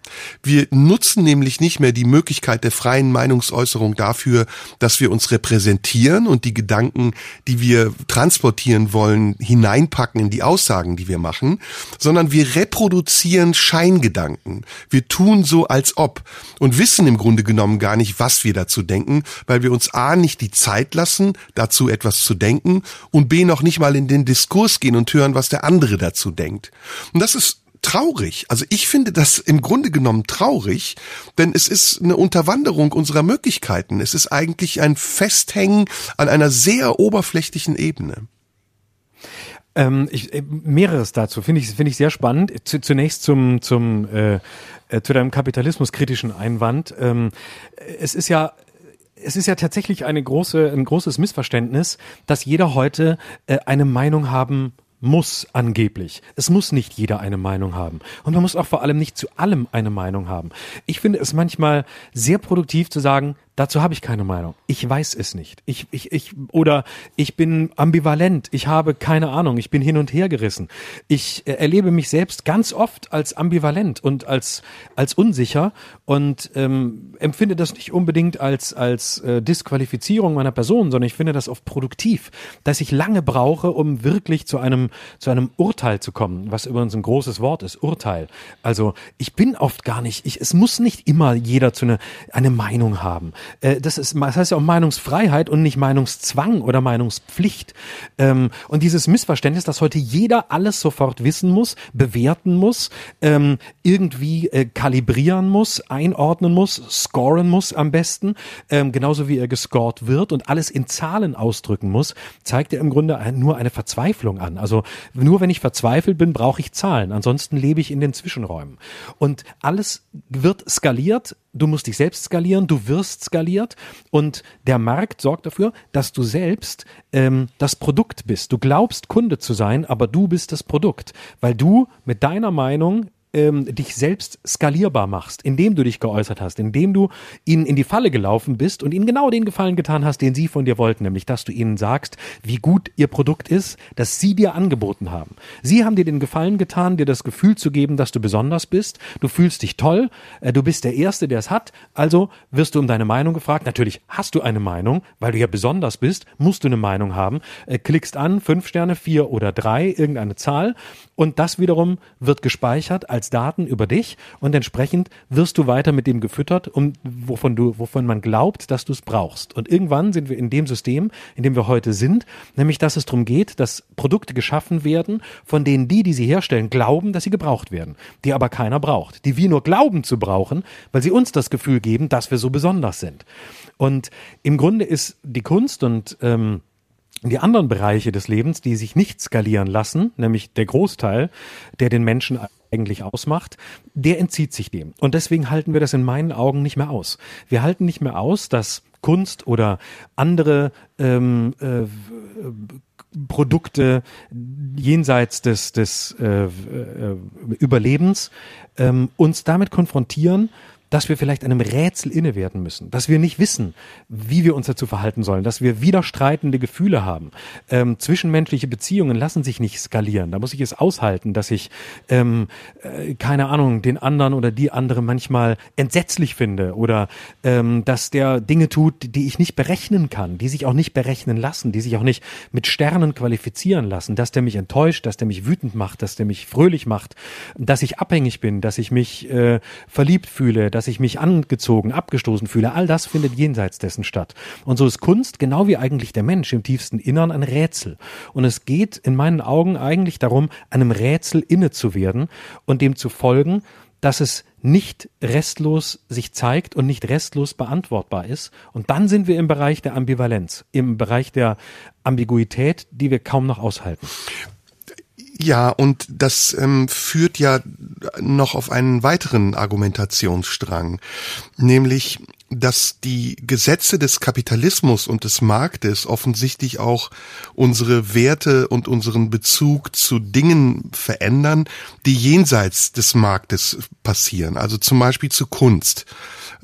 Wir nutzen nämlich nicht mehr die Möglichkeit der freien Meinungsäußerung dafür, dass wir uns repräsentieren und die Gedanken, die wir transportieren wollen, hineinpacken in die Aussagen, die wir machen, sondern wir reproduzieren Scheingedanken. Wir tun so, als ob und wissen im Grunde genommen gar nicht, was wir dazu denken, weil wir uns A nicht die Zeit lassen, dazu etwas zu denken und B noch nicht mal in den Diskurs gehen und hören, was der andere dazu denkt. Und das ist traurig. Also ich finde das im Grunde genommen traurig, denn es ist eine Unterwanderung unserer Möglichkeiten. Es ist eigentlich ein Festhängen an einer sehr oberflächlichen Ebene. Ähm, ich, äh, mehreres dazu finde ich finde ich sehr spannend. zunächst zum zum äh, äh, zu deinem kapitalismuskritischen Einwand. Ähm, es ist ja es ist ja tatsächlich eine große, ein großes Missverständnis, dass jeder heute äh, eine Meinung haben muss angeblich. Es muss nicht jeder eine Meinung haben. Und man muss auch vor allem nicht zu allem eine Meinung haben. Ich finde es manchmal sehr produktiv zu sagen, Dazu habe ich keine Meinung. Ich weiß es nicht. Ich, ich, ich, oder ich bin ambivalent. Ich habe keine Ahnung. Ich bin hin und her gerissen. Ich äh, erlebe mich selbst ganz oft als ambivalent und als, als unsicher und ähm, empfinde das nicht unbedingt als, als äh, Disqualifizierung meiner Person, sondern ich finde das oft produktiv, dass ich lange brauche, um wirklich zu einem, zu einem Urteil zu kommen, was übrigens ein großes Wort ist, Urteil. Also ich bin oft gar nicht, ich, es muss nicht immer jeder zu eine, eine Meinung haben. Äh, das, ist, das heißt ja auch Meinungsfreiheit und nicht Meinungszwang oder Meinungspflicht. Ähm, und dieses Missverständnis, dass heute jeder alles sofort wissen muss, bewerten muss, ähm, irgendwie äh, kalibrieren muss, einordnen muss, scoren muss am besten, ähm, genauso wie er gescored wird und alles in Zahlen ausdrücken muss, zeigt er im Grunde nur eine Verzweiflung an. Also nur wenn ich verzweifelt bin, brauche ich Zahlen. Ansonsten lebe ich in den Zwischenräumen. Und alles wird skaliert du musst dich selbst skalieren, du wirst skaliert und der Markt sorgt dafür, dass du selbst ähm, das Produkt bist. Du glaubst Kunde zu sein, aber du bist das Produkt, weil du mit deiner Meinung ähm, dich selbst skalierbar machst, indem du dich geäußert hast, indem du ihnen in die Falle gelaufen bist und ihnen genau den Gefallen getan hast, den sie von dir wollten, nämlich dass du ihnen sagst, wie gut ihr Produkt ist, das sie dir angeboten haben. Sie haben dir den Gefallen getan, dir das Gefühl zu geben, dass du besonders bist, du fühlst dich toll, äh, du bist der Erste, der es hat, also wirst du um deine Meinung gefragt. Natürlich hast du eine Meinung, weil du ja besonders bist, musst du eine Meinung haben, äh, klickst an, fünf Sterne, vier oder drei, irgendeine Zahl. Und das wiederum wird gespeichert als Daten über dich und entsprechend wirst du weiter mit dem gefüttert, um, wovon du, wovon man glaubt, dass du es brauchst. Und irgendwann sind wir in dem System, in dem wir heute sind, nämlich dass es darum geht, dass Produkte geschaffen werden, von denen die, die sie herstellen, glauben, dass sie gebraucht werden, die aber keiner braucht, die wir nur glauben zu brauchen, weil sie uns das Gefühl geben, dass wir so besonders sind. Und im Grunde ist die Kunst und ähm, die anderen Bereiche des Lebens, die sich nicht skalieren lassen, nämlich der Großteil, der den Menschen eigentlich ausmacht, der entzieht sich dem. Und deswegen halten wir das in meinen Augen nicht mehr aus. Wir halten nicht mehr aus, dass Kunst oder andere ähm, äh, Produkte jenseits des, des äh, äh, Überlebens ähm, uns damit konfrontieren, dass wir vielleicht einem Rätsel inne werden müssen, dass wir nicht wissen, wie wir uns dazu verhalten sollen, dass wir widerstreitende Gefühle haben. Ähm, zwischenmenschliche Beziehungen lassen sich nicht skalieren. Da muss ich es aushalten, dass ich, ähm, äh, keine Ahnung, den anderen oder die andere manchmal entsetzlich finde oder ähm, dass der Dinge tut, die ich nicht berechnen kann, die sich auch nicht berechnen lassen, die sich auch nicht mit Sternen qualifizieren lassen, dass der mich enttäuscht, dass der mich wütend macht, dass der mich fröhlich macht, dass ich abhängig bin, dass ich mich äh, verliebt fühle, dass ich mich angezogen, abgestoßen fühle, all das findet jenseits dessen statt. Und so ist Kunst, genau wie eigentlich der Mensch im tiefsten Innern, ein Rätsel. Und es geht in meinen Augen eigentlich darum, einem Rätsel inne zu werden und dem zu folgen, dass es nicht restlos sich zeigt und nicht restlos beantwortbar ist. Und dann sind wir im Bereich der Ambivalenz, im Bereich der Ambiguität, die wir kaum noch aushalten Ja, und das ähm, führt ja noch auf einen weiteren Argumentationsstrang, nämlich dass die Gesetze des Kapitalismus und des Marktes offensichtlich auch unsere Werte und unseren Bezug zu Dingen verändern, die jenseits des Marktes passieren, also zum Beispiel zu Kunst.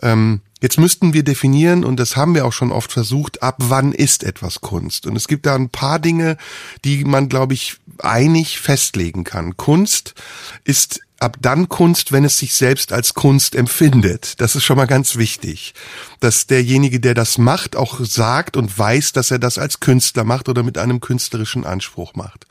Ähm, Jetzt müssten wir definieren, und das haben wir auch schon oft versucht, ab wann ist etwas Kunst. Und es gibt da ein paar Dinge, die man, glaube ich, einig festlegen kann. Kunst ist ab dann Kunst, wenn es sich selbst als Kunst empfindet. Das ist schon mal ganz wichtig, dass derjenige, der das macht, auch sagt und weiß, dass er das als Künstler macht oder mit einem künstlerischen Anspruch macht.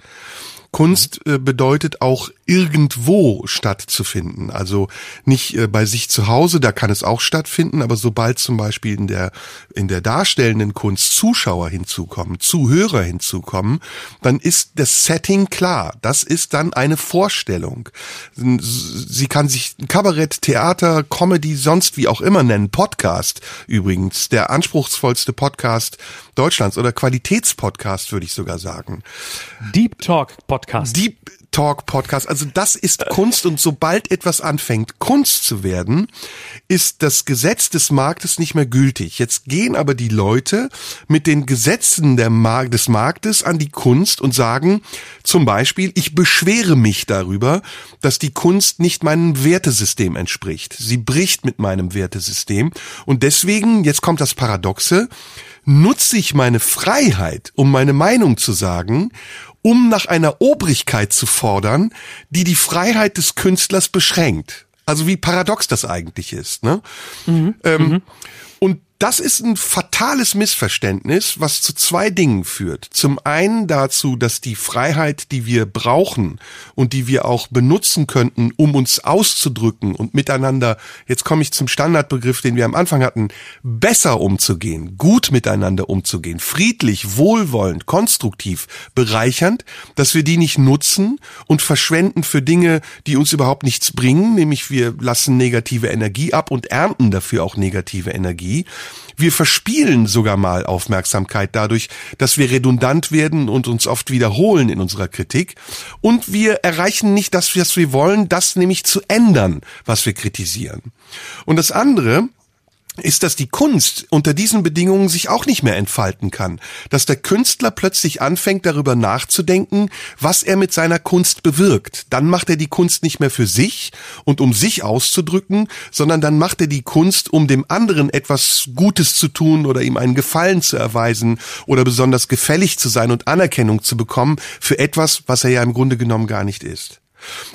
Kunst äh, bedeutet auch irgendwo stattzufinden. Also nicht äh, bei sich zu Hause, da kann es auch stattfinden, aber sobald zum Beispiel in der, in der darstellenden Kunst Zuschauer hinzukommen, Zuhörer hinzukommen, dann ist das Setting klar. Das ist dann eine Vorstellung. Sie kann sich Kabarett, Theater, Comedy, sonst wie auch immer nennen. Podcast übrigens, der anspruchsvollste Podcast Deutschlands oder Qualitätspodcast, würde ich sogar sagen. Deep Talk Podcast. Deep Talk Podcast. Also das ist Kunst und sobald etwas anfängt, Kunst zu werden, ist das Gesetz des Marktes nicht mehr gültig. Jetzt gehen aber die Leute mit den Gesetzen Mar des Marktes an die Kunst und sagen zum Beispiel, ich beschwere mich darüber, dass die Kunst nicht meinem Wertesystem entspricht. Sie bricht mit meinem Wertesystem und deswegen, jetzt kommt das Paradoxe, nutze ich meine Freiheit, um meine Meinung zu sagen, um nach einer Obrigkeit zu fordern, die die Freiheit des Künstlers beschränkt. Also wie paradox das eigentlich ist. Ne? Mhm. Ähm, mhm. Das ist ein fatales Missverständnis, was zu zwei Dingen führt. Zum einen dazu, dass die Freiheit, die wir brauchen und die wir auch benutzen könnten, um uns auszudrücken und miteinander, jetzt komme ich zum Standardbegriff, den wir am Anfang hatten, besser umzugehen, gut miteinander umzugehen, friedlich, wohlwollend, konstruktiv, bereichernd, dass wir die nicht nutzen und verschwenden für Dinge, die uns überhaupt nichts bringen, nämlich wir lassen negative Energie ab und ernten dafür auch negative Energie wir verspielen sogar mal Aufmerksamkeit dadurch, dass wir redundant werden und uns oft wiederholen in unserer Kritik. Und wir erreichen nicht das, was wir wollen, das nämlich zu ändern, was wir kritisieren. Und das andere, ist, dass die Kunst unter diesen Bedingungen sich auch nicht mehr entfalten kann. Dass der Künstler plötzlich anfängt darüber nachzudenken, was er mit seiner Kunst bewirkt. Dann macht er die Kunst nicht mehr für sich und um sich auszudrücken, sondern dann macht er die Kunst, um dem anderen etwas Gutes zu tun oder ihm einen Gefallen zu erweisen oder besonders gefällig zu sein und Anerkennung zu bekommen für etwas, was er ja im Grunde genommen gar nicht ist.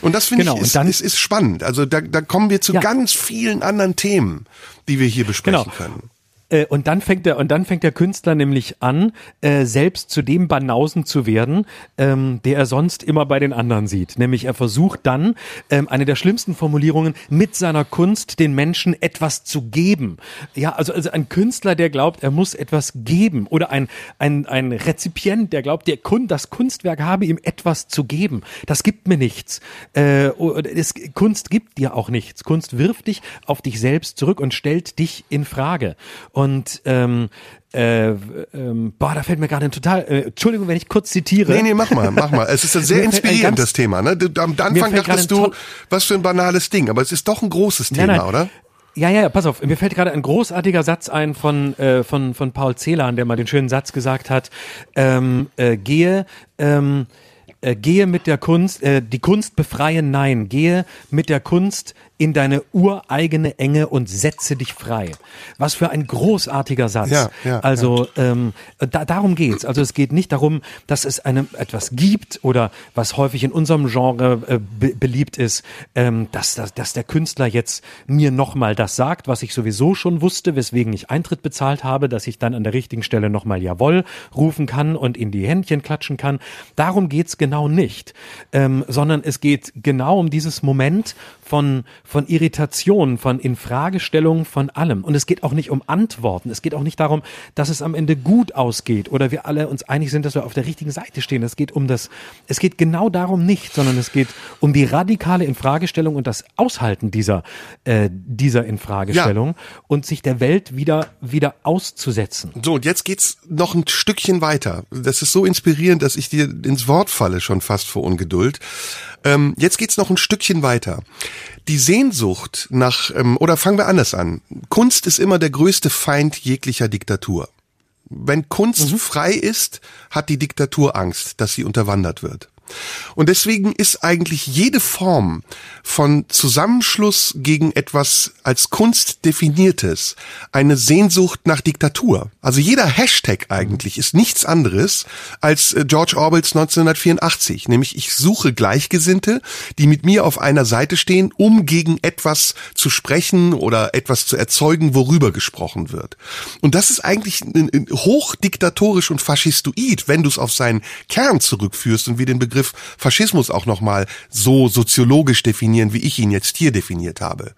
Und das finde genau, ich ist, dann, ist, ist spannend. Also da, da kommen wir zu ja. ganz vielen anderen Themen, die wir hier besprechen genau. können. Äh, und dann fängt der und dann fängt der Künstler nämlich an, äh, selbst zu dem Banausen zu werden, ähm, der er sonst immer bei den anderen sieht. Nämlich er versucht dann ähm, eine der schlimmsten Formulierungen mit seiner Kunst den Menschen etwas zu geben. Ja, also also ein Künstler, der glaubt, er muss etwas geben oder ein ein ein Rezipient, der glaubt, der Kun das Kunstwerk habe ihm etwas zu geben. Das gibt mir nichts. Äh, es, Kunst gibt dir auch nichts. Kunst wirft dich auf dich selbst zurück und stellt dich in Frage. Und ähm, äh, ähm, boah, da fällt mir gerade ein total, äh, Entschuldigung, wenn ich kurz zitiere. Nee, nee, mach mal, mach mal. Es ist ein sehr inspirierendes Thema. Ne? Du, am Anfang dachtest du, was für ein banales Ding, aber es ist doch ein großes Thema, nein, nein. oder? Ja, ja, ja, pass auf. Mir fällt gerade ein großartiger Satz ein von, äh, von, von Paul Celan, der mal den schönen Satz gesagt hat, ähm, äh, gehe, ähm, äh, gehe mit der Kunst, äh, die Kunst befreien, nein, gehe mit der Kunst in deine ureigene Enge und setze dich frei. Was für ein großartiger Satz. Ja, ja, also ja. Ähm, da, darum geht's. Also es geht nicht darum, dass es einem etwas gibt oder was häufig in unserem Genre äh, be beliebt ist, ähm, dass, dass, dass der Künstler jetzt mir nochmal das sagt, was ich sowieso schon wusste, weswegen ich Eintritt bezahlt habe, dass ich dann an der richtigen Stelle nochmal Jawoll rufen kann und in die Händchen klatschen kann. Darum geht's genau nicht, ähm, sondern es geht genau um dieses Moment von, von Irritation, von Infragestellung, von allem. Und es geht auch nicht um Antworten. Es geht auch nicht darum, dass es am Ende gut ausgeht oder wir alle uns einig sind, dass wir auf der richtigen Seite stehen. Es geht um das, es geht genau darum nicht, sondern es geht um die radikale Infragestellung und das Aushalten dieser, äh, dieser Infragestellung ja. und sich der Welt wieder, wieder auszusetzen. So, und jetzt geht's noch ein Stückchen weiter. Das ist so inspirierend, dass ich dir ins Wort falle schon fast vor Ungeduld. Ähm, jetzt geht's noch ein Stückchen weiter. Die Sehnsucht nach, ähm, oder fangen wir anders an. Kunst ist immer der größte Feind jeglicher Diktatur. Wenn Kunst mhm. frei ist, hat die Diktatur Angst, dass sie unterwandert wird. Und deswegen ist eigentlich jede Form von Zusammenschluss gegen etwas als Kunst definiertes eine Sehnsucht nach Diktatur. Also jeder Hashtag eigentlich ist nichts anderes als äh, George Orwells 1984, nämlich ich suche Gleichgesinnte, die mit mir auf einer Seite stehen, um gegen etwas zu sprechen oder etwas zu erzeugen, worüber gesprochen wird. Und das ist eigentlich hochdiktatorisch und faschistoid, wenn du es auf seinen Kern zurückführst und wir den Begriff Begriff Faschismus auch nochmal so soziologisch definieren, wie ich ihn jetzt hier definiert habe.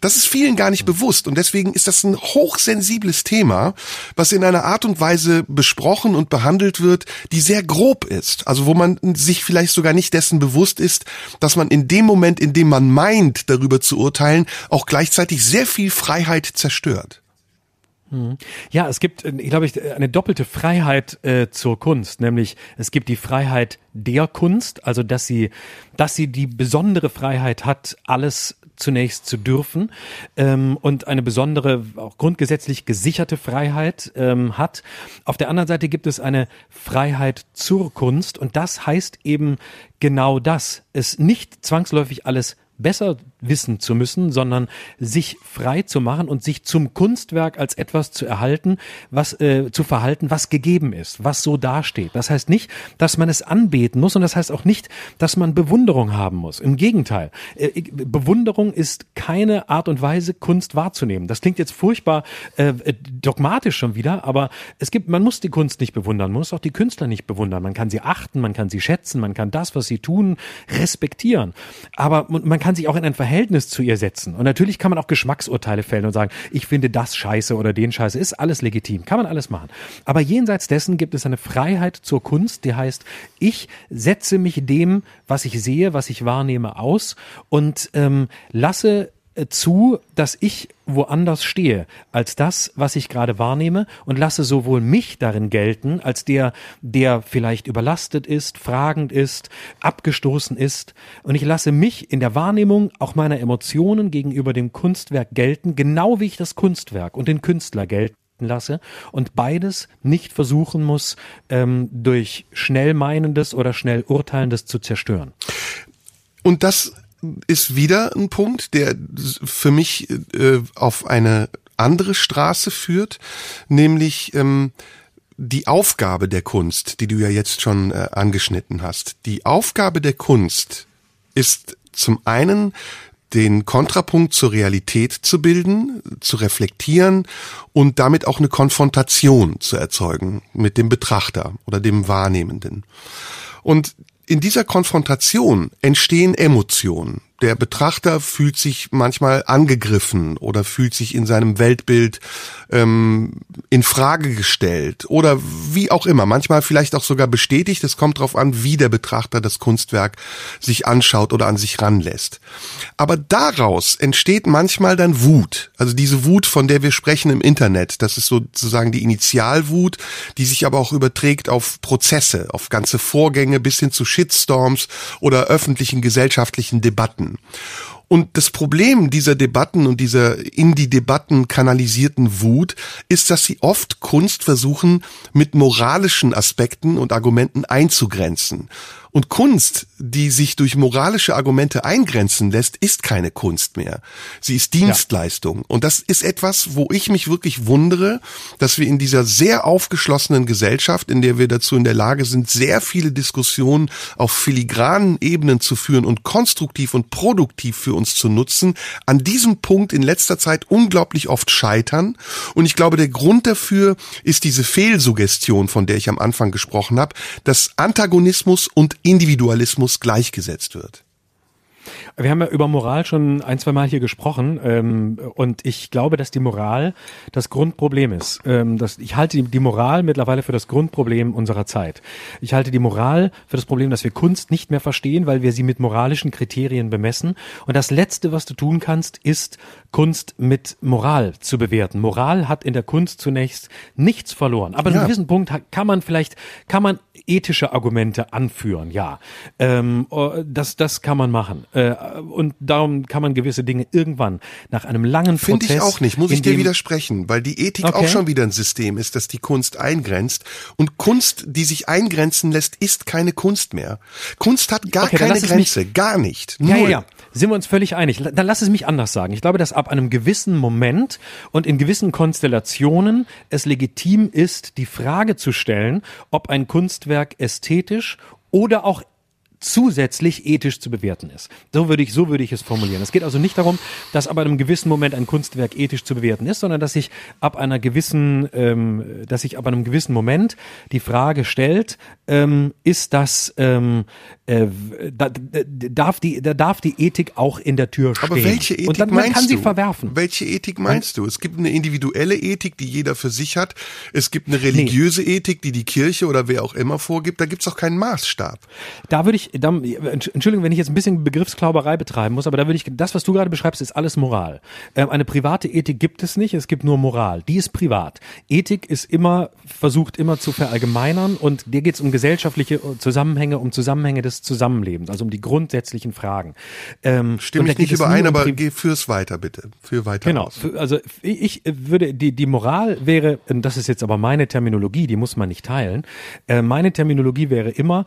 Das ist vielen gar nicht bewusst und deswegen ist das ein hochsensibles Thema, was in einer Art und Weise besprochen und behandelt wird, die sehr grob ist. Also wo man sich vielleicht sogar nicht dessen bewusst ist, dass man in dem Moment, in dem man meint, darüber zu urteilen, auch gleichzeitig sehr viel Freiheit zerstört. Mhm. Ja, es gibt, äh, glaube ich, eine doppelte Freiheit äh, zur Kunst, nämlich es gibt die Freiheit der Kunst, also dass sie, dass sie die besondere Freiheit hat, alles zunächst zu dürfen ähm, und eine besondere, auch grundgesetzlich gesicherte Freiheit ähm, hat. Auf der anderen Seite gibt es eine Freiheit zur Kunst und das heißt eben genau das, es nicht zwangsläufig alles besser wissen zu müssen, sondern sich frei zu machen und sich zum Kunstwerk als etwas zu erhalten, was äh, zu verhalten, was gegeben ist, was so dasteht. Das heißt nicht, dass man es anbeten muss und das heißt auch nicht, dass man Bewunderung haben muss. Im Gegenteil, äh, Bewunderung ist keine Art und Weise, Kunst wahrzunehmen. Das klingt jetzt furchtbar äh, dogmatisch schon wieder, aber es gibt, man muss die Kunst nicht bewundern, man muss auch die Künstler nicht bewundern. Man kann sie achten, man kann sie schätzen, man kann das, was sie tun, respektieren. Aber man kann sich auch in ein Verhältnis Verhältnis zu ihr setzen. Und natürlich kann man auch Geschmacksurteile fällen und sagen, ich finde das scheiße oder den scheiße. Ist alles legitim. Kann man alles machen. Aber jenseits dessen gibt es eine Freiheit zur Kunst, die heißt, ich setze mich dem, was ich sehe, was ich wahrnehme, aus und ähm, lasse zu, dass ich woanders stehe als das, was ich gerade wahrnehme und lasse sowohl mich darin gelten, als der, der vielleicht überlastet ist, fragend ist, abgestoßen ist und ich lasse mich in der Wahrnehmung auch meiner Emotionen gegenüber dem Kunstwerk gelten, genau wie ich das Kunstwerk und den Künstler gelten lasse und beides nicht versuchen muss, ähm, durch schnell meinendes oder schnell urteilendes zu zerstören. Und das ist wieder ein Punkt, der für mich äh, auf eine andere Straße führt, nämlich ähm, die Aufgabe der Kunst, die du ja jetzt schon äh, angeschnitten hast. Die Aufgabe der Kunst ist zum einen den Kontrapunkt zur Realität zu bilden, zu reflektieren und damit auch eine Konfrontation zu erzeugen mit dem Betrachter oder dem Wahrnehmenden. Und in dieser Konfrontation entstehen Emotionen. Der Betrachter fühlt sich manchmal angegriffen oder fühlt sich in seinem Weltbild ähm, in Frage gestellt oder wie auch immer. Manchmal vielleicht auch sogar bestätigt. Es kommt darauf an, wie der Betrachter das Kunstwerk sich anschaut oder an sich ranlässt. Aber daraus entsteht manchmal dann Wut. Also diese Wut, von der wir sprechen im Internet. Das ist sozusagen die Initialwut, die sich aber auch überträgt auf Prozesse, auf ganze Vorgänge bis hin zu Shitstorms oder öffentlichen gesellschaftlichen Debatten. Und das Problem dieser Debatten und dieser in die Debatten kanalisierten Wut ist, dass sie oft Kunst versuchen, mit moralischen Aspekten und Argumenten einzugrenzen. Und Kunst, die sich durch moralische Argumente eingrenzen lässt, ist keine Kunst mehr. Sie ist Dienstleistung. Ja. Und das ist etwas, wo ich mich wirklich wundere, dass wir in dieser sehr aufgeschlossenen Gesellschaft, in der wir dazu in der Lage sind, sehr viele Diskussionen auf filigranen Ebenen zu führen und konstruktiv und produktiv für uns zu nutzen, an diesem Punkt in letzter Zeit unglaublich oft scheitern. Und ich glaube, der Grund dafür ist diese Fehlsuggestion, von der ich am Anfang gesprochen habe, dass Antagonismus und Individualismus gleichgesetzt wird. Wir haben ja über Moral schon ein, zwei Mal hier gesprochen ähm, und ich glaube, dass die Moral das Grundproblem ist. Ähm, das, ich halte die, Moral mittlerweile für das Grundproblem unserer Zeit. Ich halte die Moral für das Problem, dass wir Kunst nicht mehr verstehen, weil wir sie mit moralischen Kriterien bemessen. Und das Letzte, was du tun kannst, ist Kunst mit Moral zu bewerten. Moral hat in der Kunst zunächst nichts verloren. Aber ja. an einem gewissen Punkt kann man vielleicht, kann man ethische Argumente anführen, ja. Ähm, oh, das, das kann man machen. Äh, und darum kann man gewisse Dinge irgendwann nach einem langen Find Prozess. Finde ich auch nicht, muss ich dir widersprechen, weil die Ethik okay. auch schon wieder ein System ist, das die Kunst eingrenzt. Und Kunst, die sich eingrenzen lässt, ist keine Kunst mehr. Kunst hat gar okay, keine Grenze, gar nicht. Null. Ja, ja, ja. Sind wir uns völlig einig. Dann lass es mich anders sagen. Ich glaube, dass ab einem gewissen Moment und in gewissen Konstellationen es legitim ist, die Frage zu stellen, ob ein Kunstwerk ästhetisch oder auch zusätzlich ethisch zu bewerten ist. So würde ich, so würde ich es formulieren. Es geht also nicht darum, dass ab einem gewissen Moment ein Kunstwerk ethisch zu bewerten ist, sondern dass sich ab einer gewissen, ähm, dass sich ab einem gewissen Moment die Frage stellt, ähm, ist das, ähm, äh, da, darf die, da darf die Ethik auch in der Tür stehen. Aber welche Ethik Und dann, meinst kann du? sie verwerfen. Welche Ethik meinst du? Es gibt eine individuelle Ethik, die jeder für sich hat. Es gibt eine religiöse nee. Ethik, die die Kirche oder wer auch immer vorgibt. Da gibt es auch keinen Maßstab. Da würde ich, da, Entschuldigung, wenn ich jetzt ein bisschen Begriffsklauberei betreiben muss, aber da würde ich, das, was du gerade beschreibst, ist alles Moral. Ähm, eine private Ethik gibt es nicht, es gibt nur Moral. Die ist privat. Ethik ist immer, versucht immer zu verallgemeinern und dir geht es um gesellschaftliche Zusammenhänge, um Zusammenhänge des Zusammenlebens, also um die grundsätzlichen Fragen. Ähm, Stimme ich nicht überein, um aber geh fürs weiter bitte. Für weiter. Genau. Aus. Also ich würde, die, die Moral wäre, das ist jetzt aber meine Terminologie, die muss man nicht teilen. Äh, meine Terminologie wäre immer,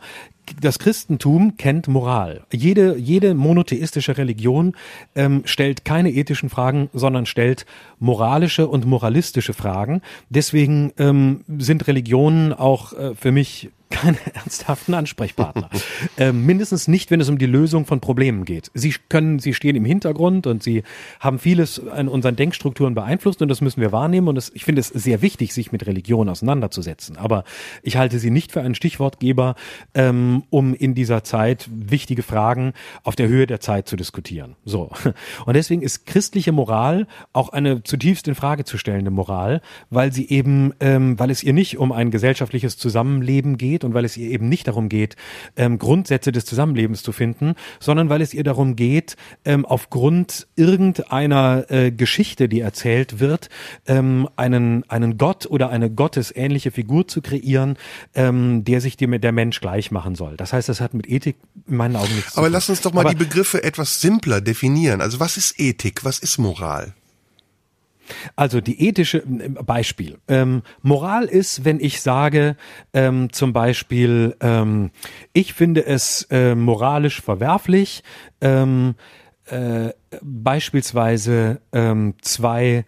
das Christentum kennt Moral. Jede, jede monotheistische Religion ähm, stellt keine ethischen Fragen, sondern stellt moralische und moralistische Fragen. Deswegen ähm, sind Religionen auch äh, für mich keine ernsthaften Ansprechpartner. äh, mindestens nicht, wenn es um die Lösung von Problemen geht. Sie können, sie stehen im Hintergrund und sie haben vieles an unseren Denkstrukturen beeinflusst und das müssen wir wahrnehmen. Und das, ich finde es sehr wichtig, sich mit Religion auseinanderzusetzen. Aber ich halte sie nicht für einen Stichwortgeber, ähm, um in dieser Zeit wichtige Fragen auf der Höhe der Zeit zu diskutieren. So. Und deswegen ist christliche Moral auch eine zutiefst in Frage zu stellende Moral, weil sie eben, ähm, weil es ihr nicht um ein gesellschaftliches Zusammenleben geht, geht und weil es ihr eben nicht darum geht, ähm, Grundsätze des Zusammenlebens zu finden, sondern weil es ihr darum geht, ähm, aufgrund irgendeiner äh, Geschichte, die erzählt wird, ähm, einen, einen Gott oder eine gottesähnliche Figur zu kreieren, ähm, der sich dem, der Mensch gleich machen soll. Das heißt, das hat mit Ethik in meinen Augen nichts zu tun. Aber lass uns doch mal Aber, die Begriffe etwas simpler definieren. Also was ist Ethik? Was ist Moral? Also die ethische äh, Beispiel. Ähm, Moral ist, wenn ich sage, ähm, zum Beispiel, ähm, ich finde es äh, moralisch verwerflich, ähm, äh, beispielsweise ähm, zwei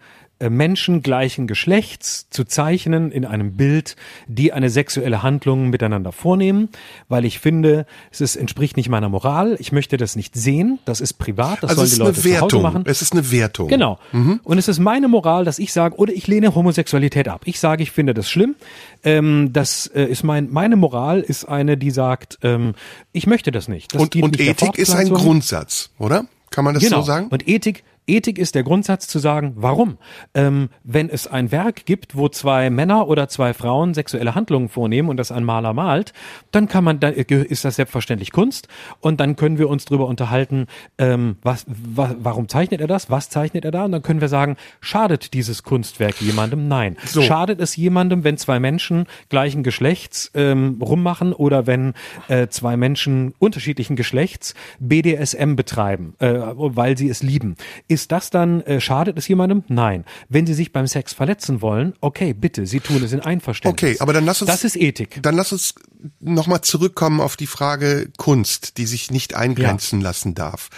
Menschen gleichen Geschlechts zu zeichnen in einem Bild, die eine sexuelle Handlung miteinander vornehmen, weil ich finde, es ist, entspricht nicht meiner Moral. Ich möchte das nicht sehen. Das ist privat. Das also sollen die Leute Wertung. zu Hause machen. Es ist eine Wertung. Genau. Mhm. Und es ist meine Moral, dass ich sage, oder ich lehne Homosexualität ab. Ich sage, ich finde das schlimm. Ähm, das äh, ist mein, meine Moral ist eine, die sagt, ähm, ich möchte das nicht. Das und und Ethik ist ein Grundsatz, oder? Kann man das genau. so sagen? Und Ethik, Ethik ist der Grundsatz zu sagen, warum? Ähm, wenn es ein Werk gibt, wo zwei Männer oder zwei Frauen sexuelle Handlungen vornehmen und das ein Maler malt, dann kann man, dann ist das selbstverständlich Kunst und dann können wir uns darüber unterhalten, ähm, was, wa, warum zeichnet er das, was zeichnet er da und dann können wir sagen, schadet dieses Kunstwerk jemandem? Nein. So. Schadet es jemandem, wenn zwei Menschen gleichen Geschlechts ähm, rummachen oder wenn äh, zwei Menschen unterschiedlichen Geschlechts BDSM betreiben, äh, weil sie es lieben? Ist das dann, äh, schadet es jemandem? Nein. Wenn sie sich beim Sex verletzen wollen, okay, bitte, sie tun es in Einverständnis. Okay, aber dann lass uns. Das ist Ethik. Dann lass uns nochmal zurückkommen auf die Frage Kunst, die sich nicht eingrenzen ja. lassen darf.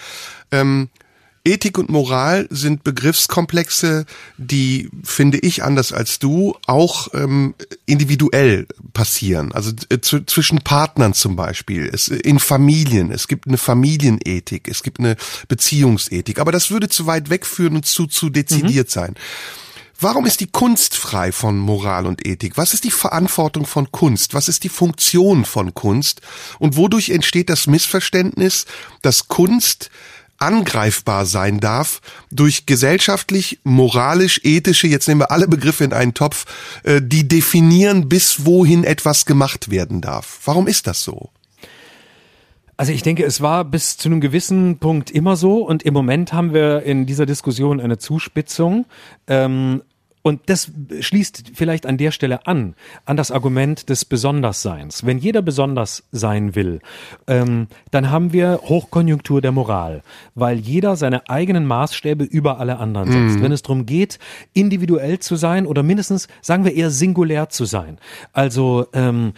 Ähm, Ethik und Moral sind Begriffskomplexe, die, finde ich, anders als du, auch ähm, individuell passieren. Also äh, zwischen Partnern zum Beispiel, es, in Familien. Es gibt eine Familienethik, es gibt eine Beziehungsethik. Aber das würde zu weit wegführen und zu, zu dezidiert mhm. sein. Warum ist die Kunst frei von Moral und Ethik? Was ist die Verantwortung von Kunst? Was ist die Funktion von Kunst? Und wodurch entsteht das Missverständnis, dass Kunst angreifbar sein darf durch gesellschaftlich, moralisch, ethische, jetzt nehmen wir alle Begriffe in einen Topf, äh, die definieren, bis wohin etwas gemacht werden darf. Warum ist das so? Also ich denke, es war bis zu einem gewissen Punkt immer so und im Moment haben wir in dieser Diskussion eine Zuspitzung. Ähm, und das schließt vielleicht an der Stelle an, an das Argument des Besondersseins. Wenn jeder besonders sein will, ähm, dann haben wir Hochkonjunktur der Moral, weil jeder seine eigenen Maßstäbe über alle anderen setzt. Mhm. Wenn es darum geht, individuell zu sein oder mindestens, sagen wir eher singulär zu sein, also ähm,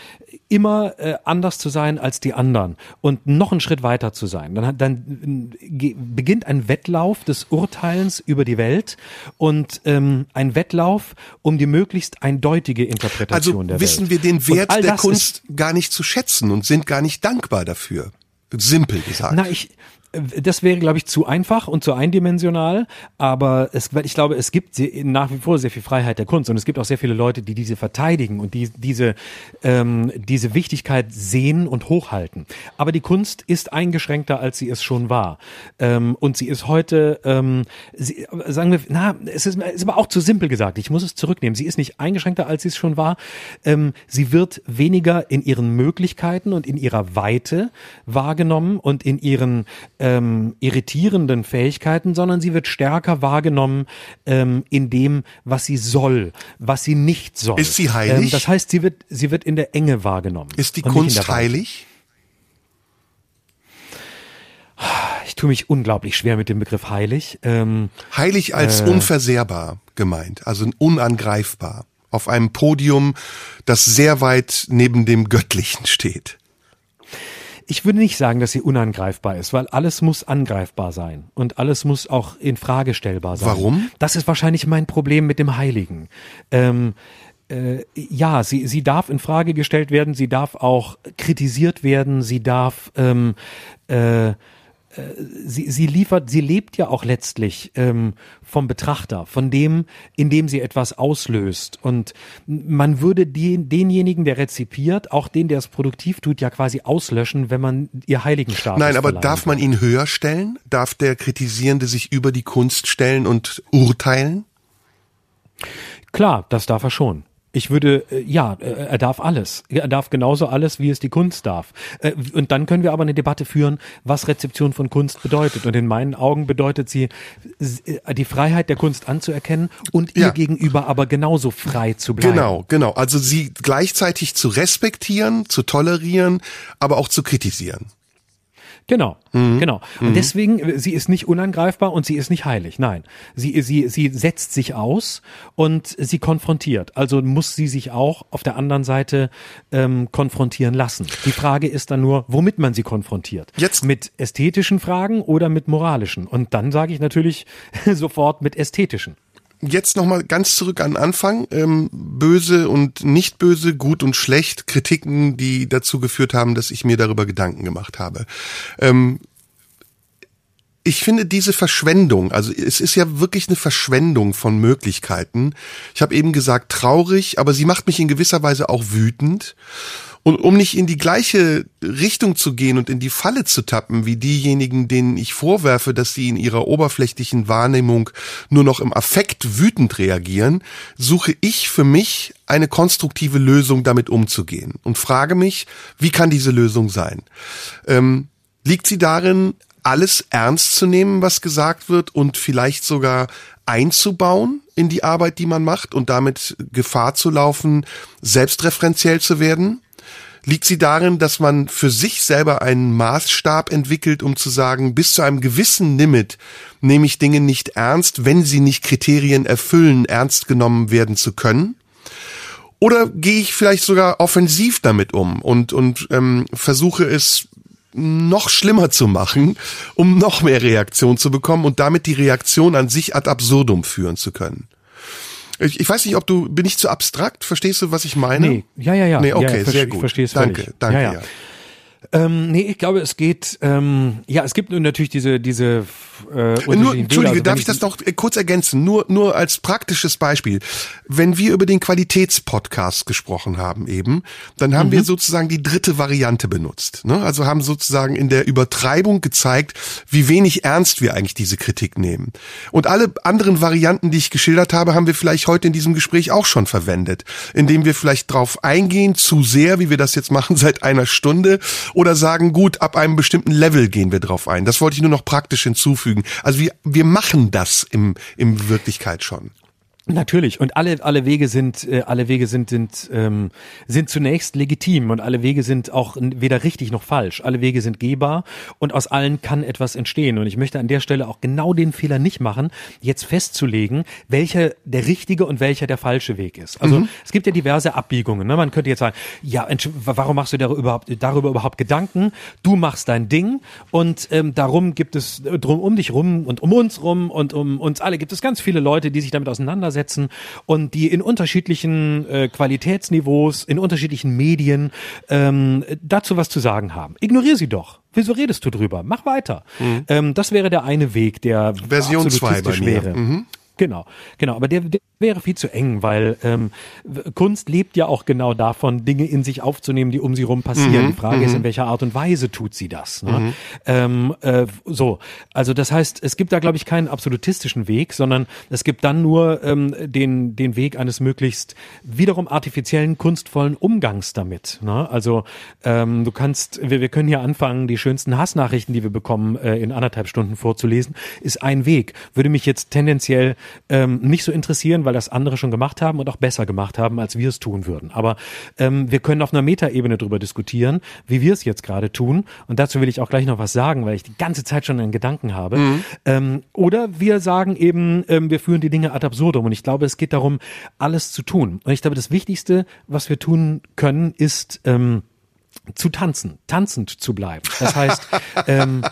immer äh, anders zu sein als die anderen und noch einen Schritt weiter zu sein. Dann, dann äh, beginnt ein Wettlauf des Urteilens über die Welt und ähm, ein Wettlauf um die möglichst eindeutige Interpretation also der Welt. Also wissen wir den Wert der Kunst gar nicht zu schätzen und sind gar nicht dankbar dafür. Simpel gesagt. Na, ich, das wäre, glaube ich, zu einfach und zu eindimensional, aber es, ich glaube, es gibt nach wie vor sehr viel Freiheit der Kunst und es gibt auch sehr viele Leute, die diese verteidigen und die diese, ähm, diese Wichtigkeit sehen und hochhalten. Aber die Kunst ist eingeschränkter, als sie es schon war. Ähm, und sie ist heute, ähm, sie, sagen wir, na, es ist, ist aber auch zu simpel gesagt. Ich muss es zurücknehmen. Sie ist nicht eingeschränkter, als sie es schon war. Ähm, sie wird weniger in ihren Möglichkeiten und in ihrer Weite wahrgenommen und in ihren ähm, irritierenden Fähigkeiten, sondern sie wird stärker wahrgenommen ähm, in dem, was sie soll, was sie nicht soll. Ist sie heilig? Ähm, das heißt, sie wird, sie wird in der Enge wahrgenommen. Ist die Kunst heilig? Ich tue mich unglaublich schwer mit dem Begriff heilig. Ähm, heilig als äh, unversehrbar gemeint, also unangreifbar. Auf einem Podium, das sehr weit neben dem Göttlichen steht. Ich würde nicht sagen, dass sie unangreifbar ist, weil alles muss angreifbar sein und alles muss auch in Frage stellbar sein. Warum? Das ist wahrscheinlich mein Problem mit dem Heiligen. Ähm, äh, ja, sie, sie darf in Frage gestellt werden, sie darf auch kritisiert werden, sie darf ähm, äh, sie, sie liefert, sie lebt ja auch letztlich ähm, vom Betrachter, von dem, in dem sie etwas auslöst. Und man würde die, denjenigen, der rezipiert, auch den, der es produktiv tut, ja quasi auslöschen, wenn man ihr Heiligenstatus Nein, aber darf man ihn höher stellen? Darf der Kritisierende sich über die Kunst stellen und urteilen? Klar, das darf er schon. Ich würde, äh, ja, äh, er darf alles. Er darf genauso alles, wie es die Kunst darf. Äh, und dann können wir aber eine Debatte führen, was Rezeption von Kunst bedeutet. Und in meinen Augen bedeutet sie, die Freiheit der Kunst anzuerkennen und ihr ja. gegenüber aber genauso frei zu bleiben. Genau, genau. Also sie gleichzeitig zu respektieren, zu tolerieren, aber auch zu kritisieren. Genau, mhm. genau. Und mhm. deswegen, äh, sie ist nicht unangreifbar und sie ist nicht heilig. Nein, sie, sie, sie setzt sich aus und sie konfrontiert. Also muss sie sich auch auf der anderen Seite ähm, konfrontieren lassen. Die Frage ist dann nur, womit man sie konfrontiert. Jetzt mit ästhetischen Fragen oder mit moralischen. Und dann sage ich natürlich sofort mit ästhetischen jetzt nochmal ganz zurück an Anfang. Ähm, böse und nicht böse, gut und schlecht, Kritiken, die dazu geführt haben, dass ich mir darüber Gedanken gemacht habe. Ähm, ich finde diese Verschwendung, also es ist ja wirklich eine Verschwendung von Möglichkeiten. Ich habe eben gesagt traurig, aber sie macht mich in gewisser Weise auch wütend. Und um nicht in die gleiche Richtung zu gehen und in die Falle zu tappen, wie diejenigen, denen ich vorwerfe, dass sie in ihrer oberflächlichen Wahrnehmung nur noch im Affekt wütend reagieren, suche ich für mich eine konstruktive Lösung, damit umzugehen und frage mich, wie kann diese Lösung sein? Ähm, liegt sie darin, alles ernst zu nehmen, was gesagt wird und vielleicht sogar einzubauen in die Arbeit, die man macht und damit Gefahr zu laufen, selbstreferenziell zu werden? Liegt sie darin, dass man für sich selber einen Maßstab entwickelt, um zu sagen, bis zu einem gewissen Limit nehme ich Dinge nicht ernst, wenn sie nicht Kriterien erfüllen, ernst genommen werden zu können? Oder gehe ich vielleicht sogar offensiv damit um und, und ähm, versuche es noch schlimmer zu machen, um noch mehr Reaktion zu bekommen und damit die Reaktion an sich ad absurdum führen zu können? Ich, ich weiß nicht, ob du, bin ich zu abstrakt? Verstehst du, was ich meine? Nee, ja, ja, ja. Nee, okay, ja, ja, sehr gut. Ich verstehe es Danke, völlig. danke, ja. ja. Ähm, nee, ich glaube, es geht, ähm, ja, es gibt natürlich diese, diese äh, nur, Entschuldige, also darf ich das noch äh, kurz ergänzen? Nur, nur als praktisches Beispiel. Wenn wir über den Qualitätspodcast gesprochen haben eben, dann haben mhm. wir sozusagen die dritte Variante benutzt. Ne? Also haben sozusagen in der Übertreibung gezeigt, wie wenig ernst wir eigentlich diese Kritik nehmen. Und alle anderen Varianten, die ich geschildert habe, haben wir vielleicht heute in diesem Gespräch auch schon verwendet, indem wir vielleicht drauf eingehen, zu sehr, wie wir das jetzt machen seit einer Stunde, oder sagen, gut, ab einem bestimmten Level gehen wir drauf ein. Das wollte ich nur noch praktisch hinzufügen. Also wir, wir machen das im, im Wirklichkeit schon. Natürlich und alle alle Wege sind äh, alle Wege sind sind ähm, sind zunächst legitim und alle Wege sind auch weder richtig noch falsch. Alle Wege sind gehbar und aus allen kann etwas entstehen und ich möchte an der Stelle auch genau den Fehler nicht machen, jetzt festzulegen, welcher der richtige und welcher der falsche Weg ist. Also mhm. es gibt ja diverse Abbiegungen. Ne? Man könnte jetzt sagen, ja, warum machst du darüber überhaupt, darüber überhaupt Gedanken? Du machst dein Ding und ähm, darum gibt es drum um dich rum und um uns rum und um uns alle gibt es ganz viele Leute, die sich damit auseinandersetzen auseinandersetzen und die in unterschiedlichen äh, Qualitätsniveaus, in unterschiedlichen Medien ähm, dazu was zu sagen haben. Ignoriere sie doch. Wieso redest du drüber? Mach weiter. Mhm. Ähm, das wäre der eine Weg, der Version 2 bei mir. wäre. Mhm. Genau, genau. Aber der, der wäre viel zu eng, weil ähm, Kunst lebt ja auch genau davon, Dinge in sich aufzunehmen, die um sie rum passieren. Mhm, die Frage ist, in mhm. welcher Art und Weise tut sie das? Ne? Mhm. Ähm, äh, so, also das heißt, es gibt da, glaube ich, keinen absolutistischen Weg, sondern es gibt dann nur ähm, den, den Weg eines möglichst wiederum artifiziellen, kunstvollen Umgangs damit. Ne? Also ähm, du kannst, wir, wir können hier anfangen, die schönsten Hassnachrichten, die wir bekommen, äh, in anderthalb Stunden vorzulesen, ist ein Weg. Würde mich jetzt tendenziell ähm, nicht so interessieren, weil das andere schon gemacht haben und auch besser gemacht haben, als wir es tun würden. Aber ähm, wir können auf einer Metaebene darüber diskutieren, wie wir es jetzt gerade tun. Und dazu will ich auch gleich noch was sagen, weil ich die ganze Zeit schon einen Gedanken habe. Mhm. Ähm, oder wir sagen eben, ähm, wir führen die Dinge ad absurdum. Und ich glaube, es geht darum, alles zu tun. Und ich glaube, das Wichtigste, was wir tun können, ist ähm, zu tanzen, tanzend zu bleiben. Das heißt, ähm,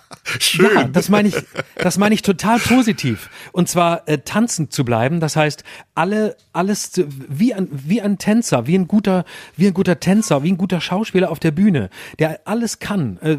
Schön. Ja, das meine ich, das meine ich total positiv. Und zwar äh, tanzend zu bleiben. Das heißt, alle, alles zu, wie ein, wie ein Tänzer, wie ein guter, wie ein guter Tänzer, wie ein guter Schauspieler auf der Bühne, der alles kann. Äh,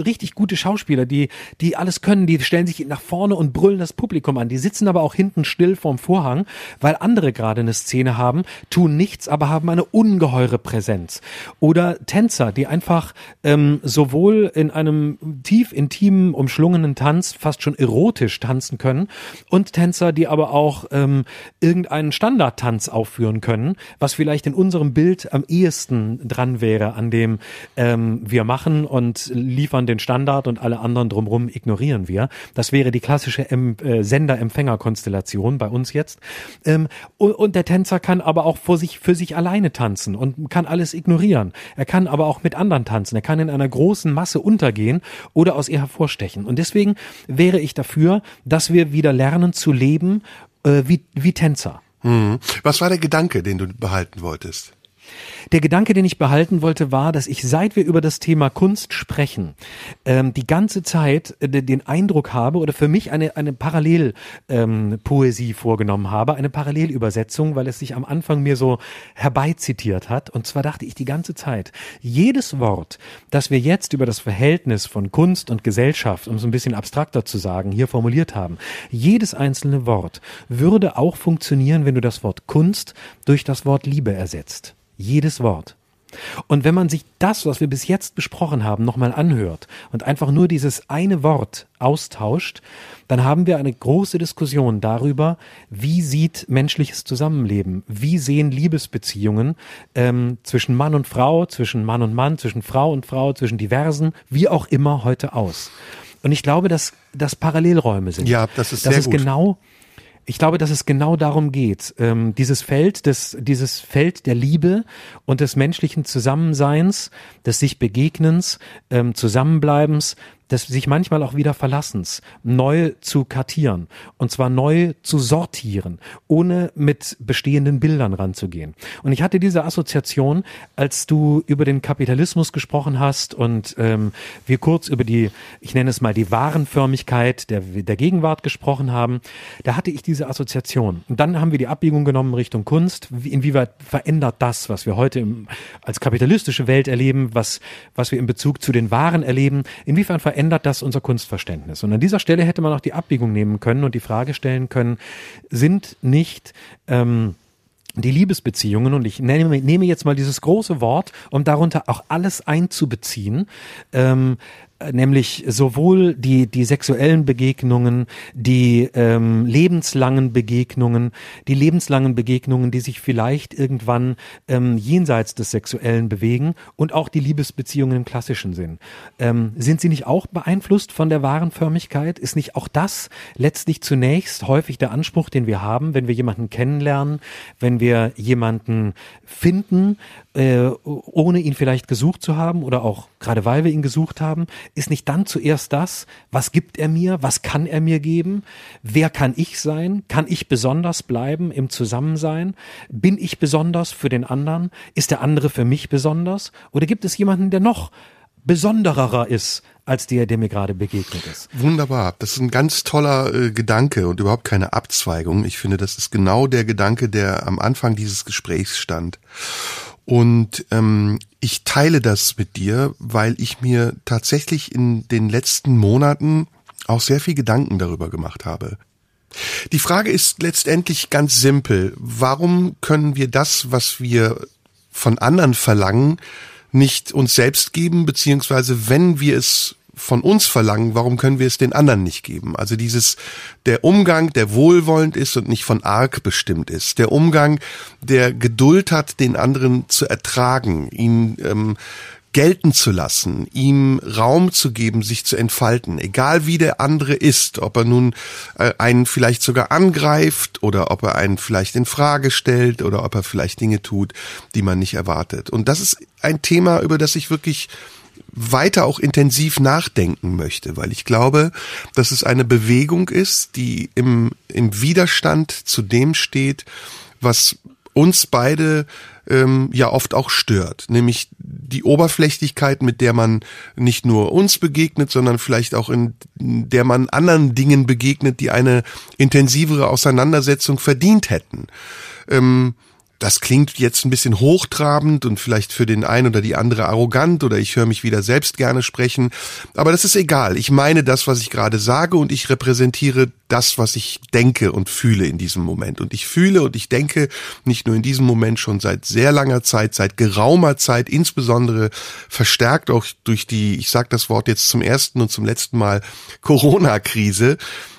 richtig gute Schauspieler, die, die alles können, die stellen sich nach vorne und brüllen das Publikum an. Die sitzen aber auch hinten still vorm Vorhang, weil andere gerade eine Szene haben, tun nichts, aber haben eine ungeheure Präsenz. Oder Tänzer, die einfach ähm, sowohl in einem tief intimen umschlungenen Tanz fast schon erotisch tanzen können und Tänzer, die aber auch ähm, irgendeinen Standardtanz aufführen können, was vielleicht in unserem Bild am ehesten dran wäre, an dem ähm, wir machen und liefern den Standard und alle anderen drumherum ignorieren wir. Das wäre die klassische äh, Sender-Empfänger-Konstellation bei uns jetzt. Ähm, und, und der Tänzer kann aber auch vor sich, für sich alleine tanzen und kann alles ignorieren. Er kann aber auch mit anderen tanzen. Er kann in einer großen Masse untergehen oder aus ihr hervorstechen. Und deswegen wäre ich dafür, dass wir wieder lernen zu leben äh, wie, wie Tänzer. Mhm. Was war der Gedanke, den du behalten wolltest? Der Gedanke, den ich behalten wollte, war, dass ich, seit wir über das Thema Kunst sprechen, ähm, die ganze Zeit äh, den Eindruck habe oder für mich eine, eine Parallelpoesie ähm, vorgenommen habe, eine Parallelübersetzung, weil es sich am Anfang mir so herbeizitiert hat. Und zwar dachte ich die ganze Zeit, jedes Wort, das wir jetzt über das Verhältnis von Kunst und Gesellschaft, um es ein bisschen abstrakter zu sagen, hier formuliert haben, jedes einzelne Wort würde auch funktionieren, wenn du das Wort Kunst durch das Wort Liebe ersetzt. Jedes Wort. Und wenn man sich das, was wir bis jetzt besprochen haben, nochmal anhört und einfach nur dieses eine Wort austauscht, dann haben wir eine große Diskussion darüber, wie sieht menschliches Zusammenleben, wie sehen Liebesbeziehungen ähm, zwischen Mann und Frau, zwischen Mann und Mann, zwischen Frau und Frau, zwischen diversen, wie auch immer heute aus. Und ich glaube, dass das Parallelräume sind. Ja, das ist das sehr ist gut. genau ich glaube, dass es genau darum geht, ähm, dieses Feld, des, dieses Feld der Liebe und des menschlichen Zusammenseins, des sich Begegnens, ähm, Zusammenbleibens, des sich manchmal auch wieder Verlassens neu zu kartieren und zwar neu zu sortieren, ohne mit bestehenden Bildern ranzugehen. Und ich hatte diese Assoziation, als du über den Kapitalismus gesprochen hast und ähm, wir kurz über die, ich nenne es mal die Warenförmigkeit der, der Gegenwart gesprochen haben, da hatte ich diese Assoziation. Und dann haben wir die Abbiegung genommen Richtung Kunst. Inwieweit verändert das, was wir heute im, als kapitalistische Welt erleben, was, was wir in Bezug zu den Waren erleben, inwiefern verändert verändert das unser Kunstverständnis. Und an dieser Stelle hätte man auch die Abbiegung nehmen können und die Frage stellen können, sind nicht ähm, die Liebesbeziehungen, und ich nehme, nehme jetzt mal dieses große Wort, um darunter auch alles einzubeziehen, ähm, äh, nämlich sowohl die, die sexuellen Begegnungen, die ähm, lebenslangen Begegnungen, die lebenslangen Begegnungen, die sich vielleicht irgendwann ähm, jenseits des Sexuellen bewegen und auch die Liebesbeziehungen im klassischen Sinn. Ähm, sind sie nicht auch beeinflusst von der wahren Förmigkeit? Ist nicht auch das letztlich zunächst häufig der Anspruch, den wir haben, wenn wir jemanden kennenlernen, wenn wir jemanden finden, äh, ohne ihn vielleicht gesucht zu haben oder auch gerade weil wir ihn gesucht haben, ist nicht dann zuerst das, was gibt er mir, was kann er mir geben, wer kann ich sein, kann ich besonders bleiben im Zusammensein, bin ich besonders für den anderen, ist der andere für mich besonders oder gibt es jemanden, der noch besonderer ist als der, der mir gerade begegnet ist. Wunderbar. Das ist ein ganz toller äh, Gedanke und überhaupt keine Abzweigung. Ich finde, das ist genau der Gedanke, der am Anfang dieses Gesprächs stand. Und ähm, ich teile das mit dir, weil ich mir tatsächlich in den letzten Monaten auch sehr viel Gedanken darüber gemacht habe. Die Frage ist letztendlich ganz simpel. Warum können wir das, was wir von anderen verlangen, nicht uns selbst geben, beziehungsweise wenn wir es von uns verlangen, warum können wir es den anderen nicht geben? Also dieses, der Umgang, der wohlwollend ist und nicht von arg bestimmt ist. Der Umgang, der Geduld hat, den anderen zu ertragen, ihn ähm, gelten zu lassen, ihm Raum zu geben, sich zu entfalten, egal wie der andere ist, ob er nun äh, einen vielleicht sogar angreift oder ob er einen vielleicht in Frage stellt oder ob er vielleicht Dinge tut, die man nicht erwartet. Und das ist ein Thema, über das ich wirklich weiter auch intensiv nachdenken möchte, weil ich glaube, dass es eine Bewegung ist, die im, im Widerstand zu dem steht, was uns beide ähm, ja oft auch stört, nämlich die Oberflächlichkeit, mit der man nicht nur uns begegnet, sondern vielleicht auch in der man anderen Dingen begegnet, die eine intensivere Auseinandersetzung verdient hätten. Ähm, das klingt jetzt ein bisschen hochtrabend und vielleicht für den einen oder die andere arrogant oder ich höre mich wieder selbst gerne sprechen, aber das ist egal. Ich meine das, was ich gerade sage und ich repräsentiere das, was ich denke und fühle in diesem Moment. Und ich fühle und ich denke nicht nur in diesem Moment schon seit sehr langer Zeit, seit geraumer Zeit, insbesondere verstärkt auch durch die, ich sage das Wort jetzt zum ersten und zum letzten Mal, Corona-Krise,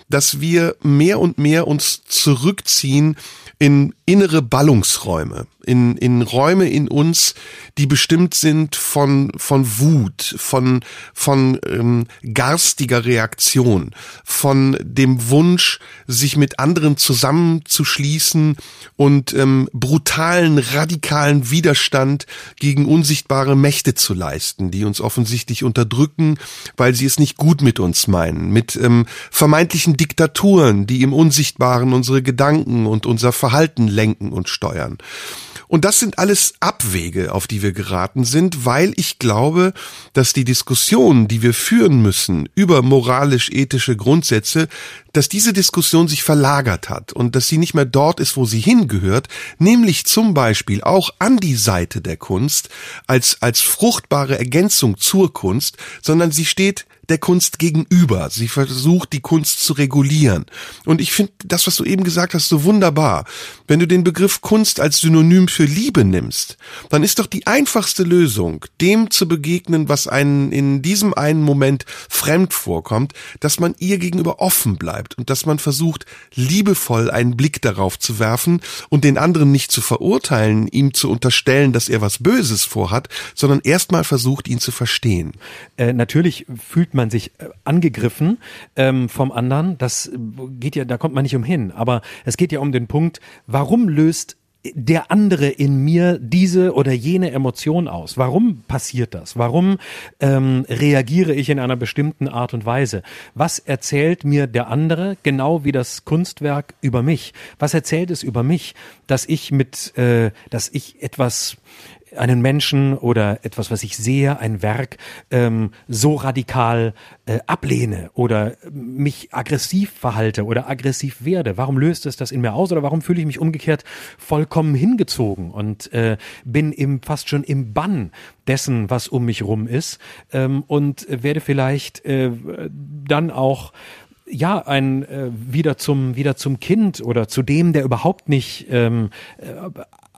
dass wir mehr und mehr uns zurückziehen in innere Ballungsräume, in, in Räume in uns, die bestimmt sind von, von Wut, von, von ähm, garstiger Reaktion, von dem Wunsch, sich mit anderen zusammenzuschließen und ähm, brutalen, radikalen Widerstand gegen unsichtbare Mächte zu leisten, die uns offensichtlich unterdrücken, weil sie es nicht gut mit uns meinen, mit ähm, vermeintlichen Diktaturen, die im Unsichtbaren unsere Gedanken und unser Verhalten lenken und steuern. Und das sind alles Abwege, auf die wir geraten sind, weil ich glaube, dass die Diskussion, die wir führen müssen über moralisch-ethische Grundsätze, dass diese Diskussion sich verlagert hat und dass sie nicht mehr dort ist, wo sie hingehört, nämlich zum Beispiel auch an die Seite der Kunst als, als fruchtbare Ergänzung zur Kunst, sondern sie steht der Kunst gegenüber. Sie versucht, die Kunst zu regulieren. Und ich finde das, was du eben gesagt hast, so wunderbar. Wenn du den Begriff Kunst als Synonym für Liebe nimmst, dann ist doch die einfachste Lösung, dem zu begegnen, was einen in diesem einen Moment fremd vorkommt, dass man ihr gegenüber offen bleibt und dass man versucht, liebevoll einen Blick darauf zu werfen und den anderen nicht zu verurteilen, ihm zu unterstellen, dass er was Böses vorhat, sondern erstmal versucht, ihn zu verstehen. Äh, natürlich fühlt man sich äh, angegriffen ähm, vom anderen. Das geht ja, da kommt man nicht umhin. Aber es geht ja um den Punkt, warum löst der andere in mir diese oder jene Emotion aus? Warum passiert das? Warum ähm, reagiere ich in einer bestimmten Art und Weise? Was erzählt mir der andere, genau wie das Kunstwerk über mich? Was erzählt es über mich, dass ich mit, äh, dass ich etwas einen Menschen oder etwas, was ich sehe, ein Werk, ähm, so radikal äh, ablehne oder mich aggressiv verhalte oder aggressiv werde? Warum löst es das in mir aus oder warum fühle ich mich umgekehrt vollkommen hingezogen und äh, bin im, fast schon im Bann dessen, was um mich rum ist ähm, und werde vielleicht äh, dann auch ja, ein äh, wieder zum wieder zum Kind oder zu dem, der überhaupt nicht ähm, äh,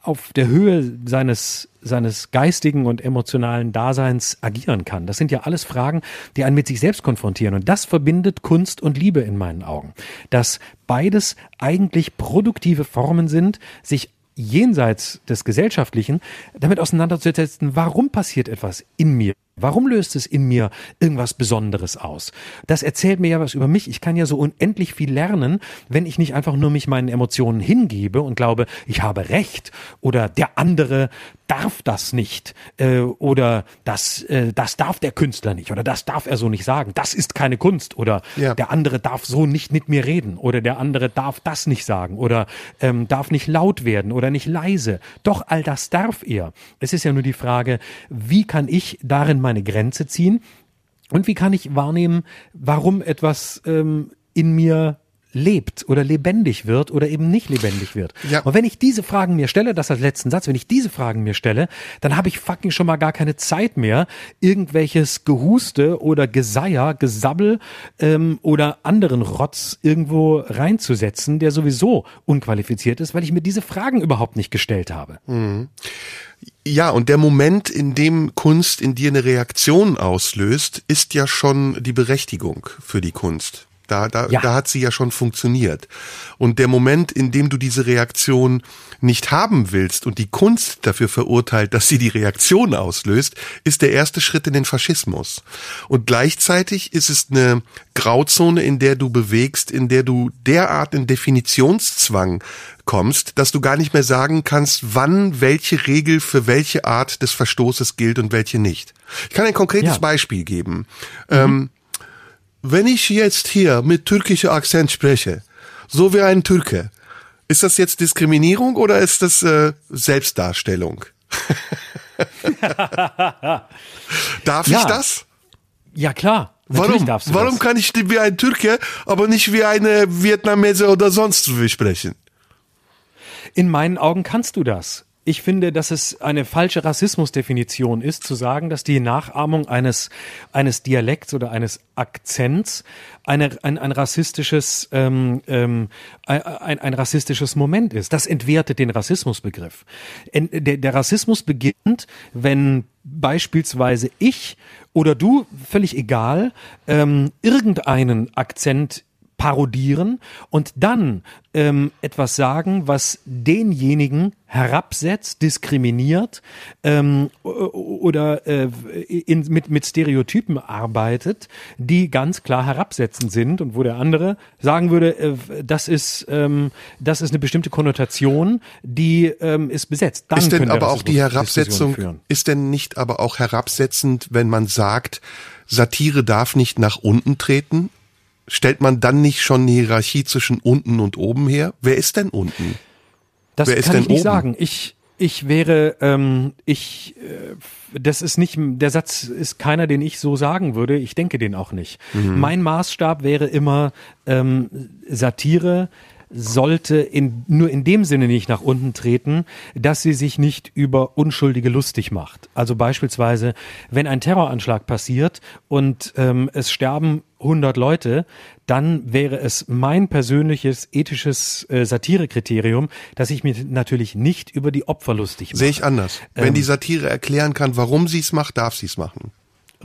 auf der Höhe seines seines geistigen und emotionalen Daseins agieren kann. Das sind ja alles Fragen, die einen mit sich selbst konfrontieren. Und das verbindet Kunst und Liebe in meinen Augen. Dass beides eigentlich produktive Formen sind, sich jenseits des Gesellschaftlichen damit auseinanderzusetzen, warum passiert etwas in mir? Warum löst es in mir irgendwas Besonderes aus? Das erzählt mir ja was über mich. Ich kann ja so unendlich viel lernen, wenn ich nicht einfach nur mich meinen Emotionen hingebe und glaube, ich habe Recht oder der andere darf das nicht äh, oder das, äh, das darf der Künstler nicht oder das darf er so nicht sagen. Das ist keine Kunst oder ja. der andere darf so nicht mit mir reden oder der andere darf das nicht sagen oder ähm, darf nicht laut werden oder nicht leise. Doch all das darf er. Es ist ja nur die Frage, wie kann ich darin meine Grenze ziehen? Und wie kann ich wahrnehmen, warum etwas ähm, in mir lebt oder lebendig wird oder eben nicht lebendig wird. Ja. Und wenn ich diese Fragen mir stelle, das als letzten Satz, wenn ich diese Fragen mir stelle, dann habe ich fucking schon mal gar keine Zeit mehr, irgendwelches Gehuste oder Geseier, Gesabbel ähm, oder anderen Rotz irgendwo reinzusetzen, der sowieso unqualifiziert ist, weil ich mir diese Fragen überhaupt nicht gestellt habe. Mhm. Ja, und der Moment, in dem Kunst in dir eine Reaktion auslöst, ist ja schon die Berechtigung für die Kunst. Da, da, ja. da hat sie ja schon funktioniert. Und der Moment, in dem du diese Reaktion nicht haben willst und die Kunst dafür verurteilt, dass sie die Reaktion auslöst, ist der erste Schritt in den Faschismus. Und gleichzeitig ist es eine Grauzone, in der du bewegst, in der du derart in Definitionszwang kommst, dass du gar nicht mehr sagen kannst, wann welche Regel für welche Art des Verstoßes gilt und welche nicht. Ich kann ein konkretes ja. Beispiel geben. Mhm. Ähm, wenn ich jetzt hier mit türkischer Akzent spreche, so wie ein Türke, ist das jetzt Diskriminierung oder ist das äh, Selbstdarstellung? Darf ja. ich das? Ja, klar. Warum, warum kann ich wie ein Türke, aber nicht wie eine Vietnamese oder sonst wie sprechen? In meinen Augen kannst du das. Ich finde, dass es eine falsche Rassismusdefinition ist, zu sagen, dass die Nachahmung eines, eines Dialekts oder eines Akzents eine, ein, ein rassistisches, ähm, ähm, ein, ein rassistisches Moment ist. Das entwertet den Rassismusbegriff. Der, der Rassismus beginnt, wenn beispielsweise ich oder du, völlig egal, ähm, irgendeinen Akzent parodieren und dann ähm, etwas sagen, was denjenigen herabsetzt, diskriminiert ähm, oder äh, in, mit, mit Stereotypen arbeitet, die ganz klar herabsetzend sind und wo der andere sagen würde, äh, das ist ähm, das ist eine bestimmte Konnotation, die ähm, ist besetzt. Dann ist denn aber auch die Herabsetzung ist denn nicht aber auch herabsetzend, wenn man sagt, Satire darf nicht nach unten treten? Stellt man dann nicht schon eine Hierarchie zwischen unten und oben her? Wer ist denn unten? Das Wer kann ich nicht oben? sagen. Ich, ich wäre, ähm, ich, äh, das ist nicht, der Satz ist keiner, den ich so sagen würde. Ich denke den auch nicht. Mhm. Mein Maßstab wäre immer ähm, Satire sollte in, nur in dem Sinne nicht nach unten treten, dass sie sich nicht über Unschuldige lustig macht. Also beispielsweise, wenn ein Terroranschlag passiert und ähm, es sterben 100 Leute, dann wäre es mein persönliches ethisches äh, Satirekriterium, dass ich mir natürlich nicht über die Opfer lustig mache. Sehe ich anders. Wenn ähm, die Satire erklären kann, warum sie es macht, darf sie es machen.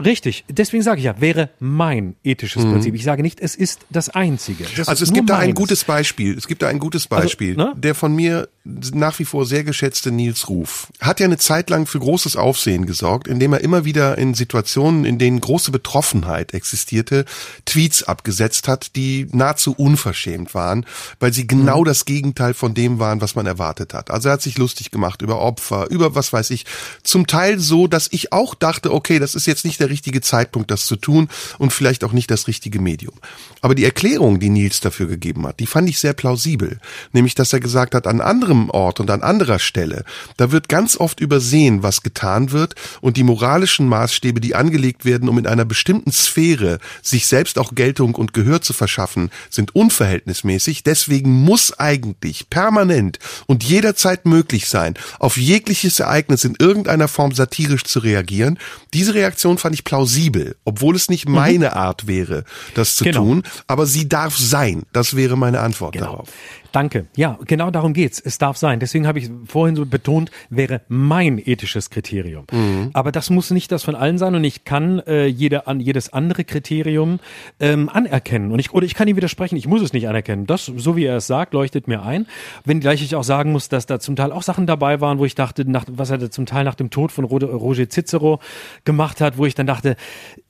Richtig, deswegen sage ich ja, wäre mein ethisches mhm. Prinzip. Ich sage nicht, es ist das einzige. Das also es gibt da ein gutes Beispiel. Es gibt da ein gutes also, Beispiel. Also, ne? Der von mir nach wie vor sehr geschätzte Nils Ruf hat ja eine Zeit lang für großes Aufsehen gesorgt, indem er immer wieder in Situationen, in denen große Betroffenheit existierte, Tweets abgesetzt hat, die nahezu unverschämt waren, weil sie genau mhm. das Gegenteil von dem waren, was man erwartet hat. Also er hat sich lustig gemacht über Opfer, über was weiß ich. Zum Teil so, dass ich auch dachte, okay, das ist jetzt nicht der richtige Zeitpunkt, das zu tun und vielleicht auch nicht das richtige Medium. Aber die Erklärung, die Nils dafür gegeben hat, die fand ich sehr plausibel. Nämlich, dass er gesagt hat, an anderem anderem Ort und an anderer Stelle, da wird ganz oft übersehen, was getan wird und die moralischen Maßstäbe, die angelegt werden, um in einer bestimmten Sphäre sich selbst auch Geltung und Gehör zu verschaffen, sind unverhältnismäßig. Deswegen muss eigentlich permanent und jederzeit möglich sein, auf jegliches Ereignis in irgendeiner Form satirisch zu reagieren. Diese Reaktion fand ich plausibel, obwohl es nicht mhm. meine Art wäre, das zu genau. tun, aber sie darf sein. Das wäre meine Antwort genau. darauf. Danke. Ja, genau darum geht's. Es darf sein. Deswegen habe ich vorhin so betont, wäre mein ethisches Kriterium. Mhm. Aber das muss nicht das von allen sein und ich kann äh, jede, an, jedes andere Kriterium ähm, anerkennen. Und ich, oder ich kann ihm widersprechen, ich muss es nicht anerkennen. Das, so wie er es sagt, leuchtet mir ein. Wenngleich ich auch sagen muss, dass da zum Teil auch Sachen dabei waren, wo ich dachte, nach, was er zum Teil nach dem Tod von Roger Cicero gemacht hat, wo ich dann dachte,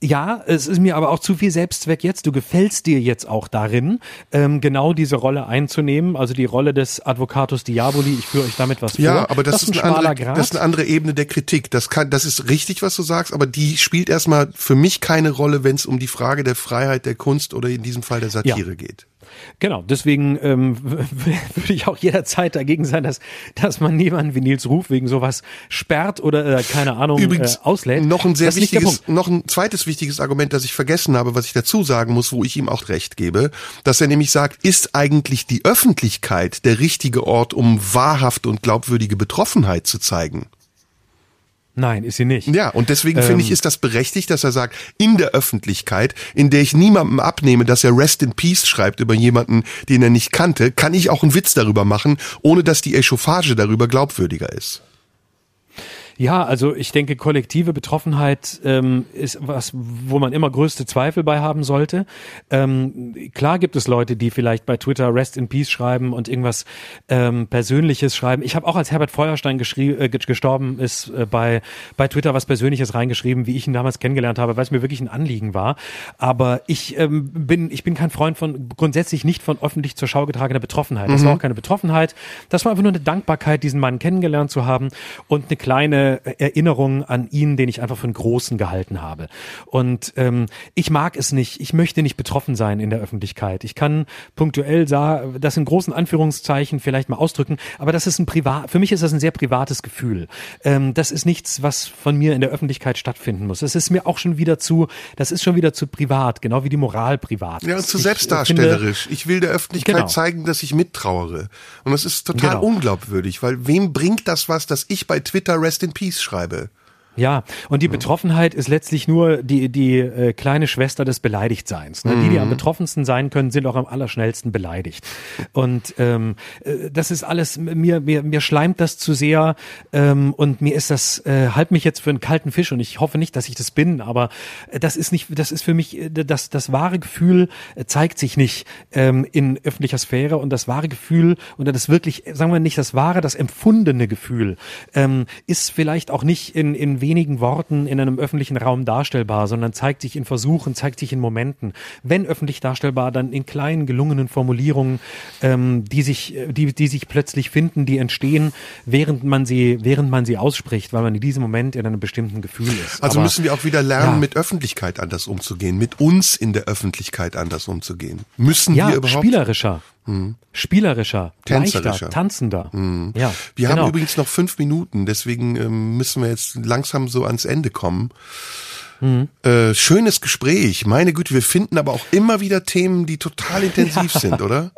ja, es ist mir aber auch zu viel Selbstzweck jetzt. Du gefällst dir jetzt auch darin, ähm, genau diese Rolle einzunehmen also die Rolle des Advocatus Diaboli. Ich führe euch damit was vor. Ja, aber das, das ist, ein eine andere, das ist eine andere Ebene der Kritik. Das kann, das ist richtig, was du sagst, aber die spielt erstmal für mich keine Rolle, wenn es um die Frage der Freiheit der Kunst oder in diesem Fall der Satire ja. geht. Genau, deswegen ähm, würde ich auch jederzeit dagegen sein, dass, dass man niemanden wie Nils Ruf wegen sowas sperrt oder äh, keine Ahnung Übrigens, äh, auslädt. Noch ein sehr wichtiges, noch ein zweites wichtiges Argument, das ich vergessen habe, was ich dazu sagen muss, wo ich ihm auch recht gebe, dass er nämlich sagt, ist eigentlich die Öffentlichkeit der richtige Ort, um wahrhaft und glaubwürdige Betroffenheit zu zeigen? Nein, ist sie nicht. Ja, und deswegen ähm, finde ich, ähm. ist das berechtigt, dass er sagt, in der Öffentlichkeit, in der ich niemandem abnehme, dass er Rest in Peace schreibt über jemanden, den er nicht kannte, kann ich auch einen Witz darüber machen, ohne dass die Echauffage darüber glaubwürdiger ist. Ja, also ich denke, kollektive Betroffenheit ähm, ist was, wo man immer größte Zweifel bei haben sollte. Ähm, klar gibt es Leute, die vielleicht bei Twitter Rest in Peace schreiben und irgendwas ähm, Persönliches schreiben. Ich habe auch, als Herbert Feuerstein äh, gestorben ist, äh, bei, bei Twitter was Persönliches reingeschrieben, wie ich ihn damals kennengelernt habe, weil es mir wirklich ein Anliegen war. Aber ich ähm, bin, ich bin kein Freund von, grundsätzlich nicht von öffentlich zur Schau getragener Betroffenheit. Das mhm. war auch keine Betroffenheit. Das war einfach nur eine Dankbarkeit, diesen Mann kennengelernt zu haben und eine kleine Erinnerung an ihn, den ich einfach für einen großen gehalten habe. Und ähm, ich mag es nicht. Ich möchte nicht betroffen sein in der Öffentlichkeit. Ich kann punktuell das in großen Anführungszeichen vielleicht mal ausdrücken, aber das ist ein privat. Für mich ist das ein sehr privates Gefühl. Ähm, das ist nichts, was von mir in der Öffentlichkeit stattfinden muss. Es ist mir auch schon wieder zu. Das ist schon wieder zu privat, genau wie die Moral privat. Ja, zu selbstdarstellerisch. Finde, ich will der Öffentlichkeit genau. zeigen, dass ich mittrauere. Und das ist total genau. unglaubwürdig, weil wem bringt das was, dass ich bei Twitter Rest in Peace schreibe. Ja, und die Betroffenheit ist letztlich nur die, die äh, kleine Schwester des Beleidigtseins. Ne? Mhm. Die, die am mhm. betroffensten sein können, sind auch am allerschnellsten beleidigt. Und ähm, äh, das ist alles, mir, mir, mir schleimt das zu sehr ähm, und mir ist das, äh, halt mich jetzt für einen kalten Fisch und ich hoffe nicht, dass ich das bin, aber äh, das ist nicht, das ist für mich, äh, das, das wahre Gefühl zeigt sich nicht ähm, in öffentlicher Sphäre und das wahre Gefühl oder das wirklich, sagen wir nicht das wahre, das empfundene Gefühl ähm, ist vielleicht auch nicht in, in wenigen Worten in einem öffentlichen Raum darstellbar, sondern zeigt sich in Versuchen, zeigt sich in Momenten. Wenn öffentlich darstellbar, dann in kleinen, gelungenen Formulierungen, ähm, die sich, die, die sich plötzlich finden, die entstehen, während man sie, während man sie ausspricht, weil man in diesem Moment in einem bestimmten Gefühl ist. Also Aber, müssen wir auch wieder lernen, ja. mit Öffentlichkeit anders umzugehen, mit uns in der Öffentlichkeit anders umzugehen. Müssen ja, wir überhaupt? Spielerischer. Mhm. Spielerischer, Tänzerischer. leichter, tanzender. Mhm. Ja, wir genau. haben übrigens noch fünf Minuten, deswegen ähm, müssen wir jetzt langsam so ans Ende kommen. Mhm. Äh, schönes Gespräch, meine Güte, wir finden aber auch immer wieder Themen, die total intensiv ja. sind, oder?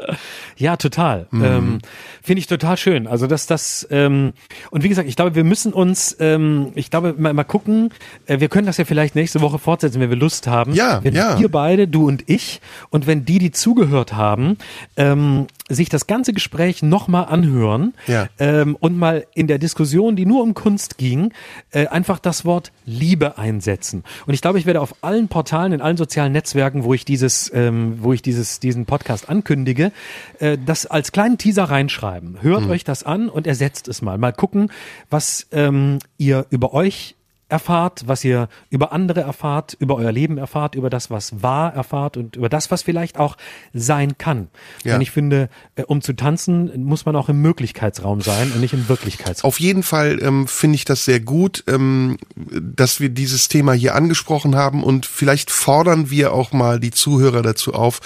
Ja, total. Mhm. Ähm, Finde ich total schön. Also dass das ähm, und wie gesagt, ich glaube, wir müssen uns, ähm, ich glaube, mal, mal gucken, äh, wir können das ja vielleicht nächste Woche fortsetzen, wenn wir Lust haben. Ja, wenn ja. Wir beide, du und ich, und wenn die, die zugehört haben, ähm, sich das ganze Gespräch nochmal anhören ja. ähm, und mal in der Diskussion, die nur um Kunst ging, äh, einfach das Wort Liebe einsetzen. Und ich glaube, ich werde auf allen Portalen, in allen sozialen Netzwerken, wo ich dieses, ähm, wo ich dieses, diesen Podcast ankündige, äh, das als kleinen Teaser reinschreiben. Hört mhm. euch das an und ersetzt es mal. Mal gucken, was ähm, ihr über euch erfahrt, was ihr über andere erfahrt, über euer Leben erfahrt, über das, was war erfahrt und über das, was vielleicht auch sein kann. Ja. Denn ich finde, äh, um zu tanzen, muss man auch im Möglichkeitsraum sein und nicht im Wirklichkeitsraum. Auf jeden Fall ähm, finde ich das sehr gut, ähm, dass wir dieses Thema hier angesprochen haben und vielleicht fordern wir auch mal die Zuhörer dazu auf,